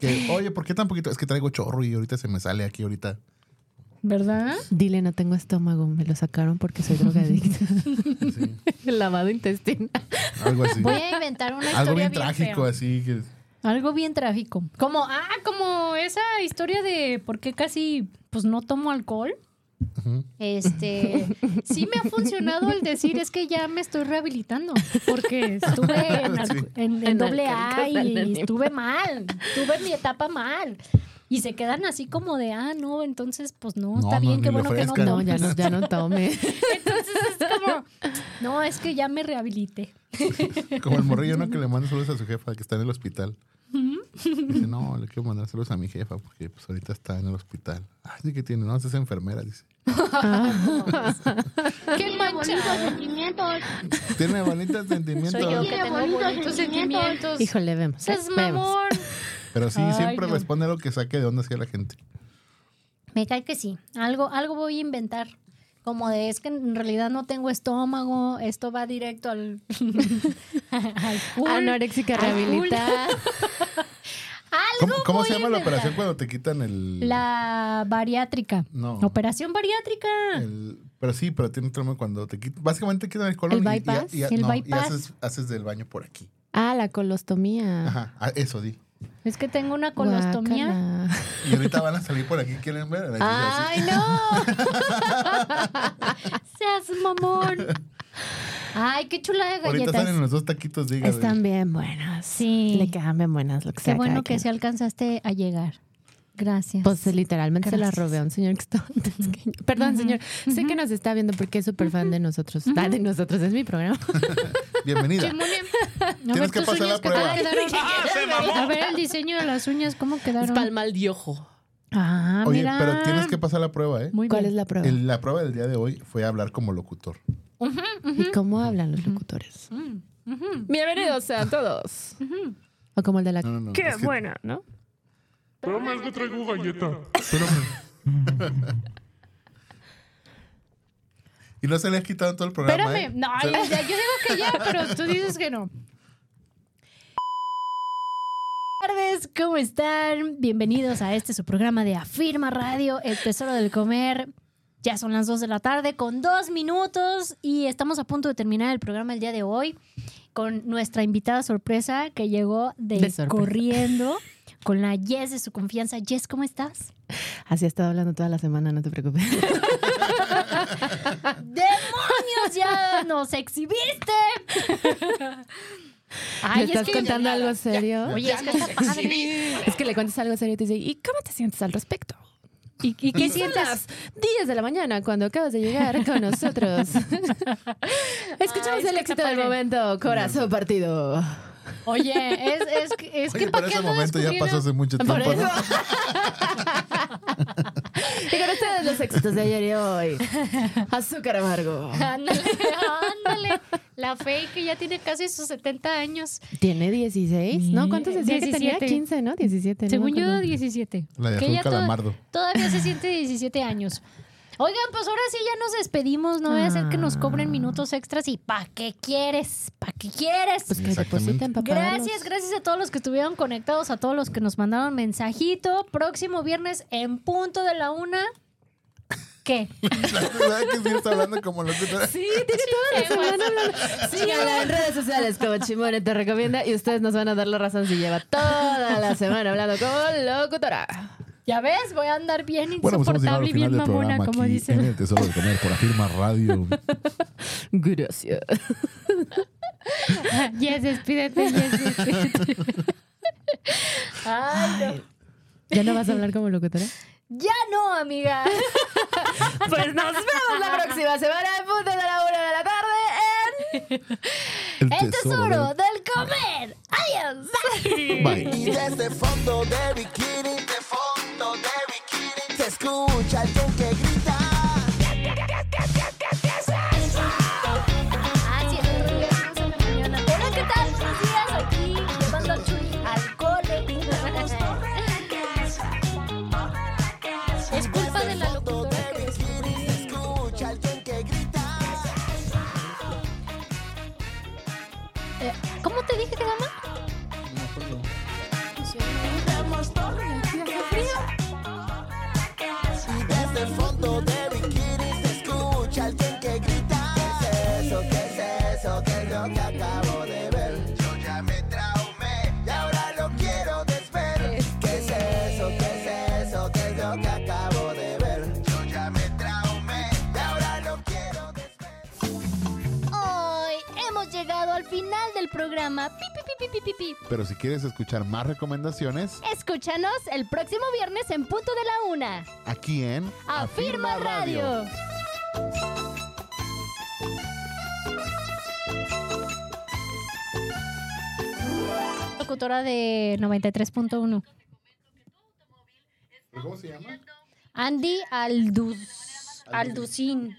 Que, oye, ¿por qué tan poquito? Es que traigo chorro y ahorita se me sale aquí ahorita. ¿Verdad? Dile, no tengo estómago, me lo sacaron porque soy drogadicta. Lavado intestinal. Algo así. Voy a inventar una historia algo bien bien trágico, así que. Algo bien trágico. Como, ah, como esa historia de por qué casi pues no tomo alcohol. Este, sí me ha funcionado el decir es que ya me estoy rehabilitando porque estuve en, alco- en- en En doble A y estuve mal, estuve en mi etapa mal. Y se quedan así como de, ah, no, entonces pues no, No, está bien, qué bueno que no. No, ya no, ya no tome. Entonces es como, no, es que ya me rehabilité. Como el morrillo, ¿no? Que le manda saludos a su jefa que está en el hospital. Dice, no, le quiero mandar saludos a mi jefa porque pues ahorita está en el hospital. Ay, sí que tiene, no, es enfermera, dice. ¡Qué mancha! sentimientos. Tiene bonitos sentimientos. Soy yo que Tiene tengo bonitos bonitos sentimientos. sentimientos. Híjole, vemos. ¿eh? Seas Vemos. mamón. Pero sí, Ay, siempre no. responde algo que saque de onda hacia la gente. Me cae que sí. Algo, algo voy a inventar. Como de es que en realidad no tengo estómago, esto va directo al, al full, Anoréxica rehabilitada. full. ¿Cómo, se llama la operación cuando te quitan el. La bariátrica. No. Operación bariátrica. el- pero sí, pero tiene nombre cuando te quitan. Básicamente te quitan el colon ¿El y- y- bypass? y, El no, y bypass. haces, haces del baño por aquí. Ah, la colostomía. Ajá, ah, eso di. Es que tengo una colostomía. Guácala. Y ahorita van a salir por aquí, ¿quieren ver? ¡Ay, no! ¡Seas mamón! ¡Ay, qué chula de Ahorita galletas! salen los dos taquitos de hígado. Están bien buenas. Sí. Le quedan bien buenas lo que Qué sea. bueno que quien. sí alcanzaste a llegar. Gracias. Pues literalmente se la robé a un señor que estaba antes que yo. Perdón, señor. Sé que nos está viendo porque es súper fan de nosotros. Ah, de nosotros, es mi programa. Bienvenida. Tienes que pasar la prueba. A ver el diseño de las uñas, ¿cómo Es quedaron? palmal de ojo. Ah, Oye, mira. pero tienes que pasar la prueba, ¿eh? Muy ¿Cuál bien. es la prueba? El- la prueba del día de hoy fue hablar como locutor. ¿Y cómo hablan los locutores? Bienvenidos sean todos. O como el de la... No, no, no. Qué es que- buena, ¿no? Espérame, es que traigo galleta. Espérame. y no se le has quitado todo el programa. Espérame. ¿eh? No, ya, yo digo que ya, pero tú dices que no. Buenas tardes, ¿cómo están? Bienvenidos a este su programa de Afirma Radio, El Tesoro del Comer. Ya son las 2 de la tarde con dos minutos y estamos a punto de terminar el programa el día de hoy con nuestra invitada sorpresa que llegó de, De sorpresa. corriendo con la Jess de su confianza. Jess, ¿cómo estás? Así he estado hablando toda la semana, no te preocupes. ¡Demonios! ¡Ya nos exhibiste! ¿Me es estás que- contando algo serio? Oye, es que está padre. Es que le cuentas algo serio y te dice, ¿y cómo te sientes al respecto? ¿Y, y qué sientes? las 10 de la mañana cuando acabas de llegar con nosotros. Escuchamos Ay, es el éxito del momento, corazón partido. Oye, es, es, que- es Oye, que ¿para ese momento ya pasó hace mucho Por tiempo, eso. ¿no? Y con ustedes los éxitos de ayer y hoy. Azúcar amargo. Ándale, ándale. La Fey que ya tiene casi sus 70 años. Tiene 16, ¿no? ¿Cuántos decía que tenía? 17. 15, ¿no? 17. no Según me yo, acuerdo. 17. La de Que ella to- calamardo. todavía se siente 17 años. Oigan, pues ahora sí ya nos despedimos. No voy a hacer que nos cobren minutos extras. ¿Y para qué quieres? ¿Para qué quieres? Pues que depositen para Gracias, gracias a todos los que estuvieron conectados, a todos los que nos mandaron mensajito. Próximo viernes en punto de la una. ¿Qué? ¿Sabes que sí está hablando como locutora? Sí, tiene toda la semana hablando. Síganla en redes sociales como Chimone te recomienda y ustedes nos van a dar la razón si lleva toda la semana hablando como locutora. Ya ves, voy a andar bien Bueno, pues insoportable y bien del mamona, como dicen. en el Tesoro de Comer por Afirma Radio. Gracias. Yes, despídete, yes, despídete. Ay, no. ¿Ya no vas a hablar como locutora? Ya no, amiga. Pues nos vemos la próxima semana en punto de la una de la tarde en... El El tesoro del comer. Adiós. Bye. Y desde fondo de bikini, de se escucha alguien que grita. Sí, el otro día fuimos en la mañana. Hola, ¿qué tal? Buenos días. Aquí llevando al Chuli al cole. Es culpa de la locutora que escucha alguien que grita. Eh, ¿Cómo te dije que se llama? Programa. Pi, pi, pi, pi, pi, pi, pi. Pero si quieres escuchar más recomendaciones, Escúchanos el próximo viernes en punto de la una. aquí en Afirma Radio. Locutora de 93.1. ¿Cómo se llama? Andy Alduz. Alducín.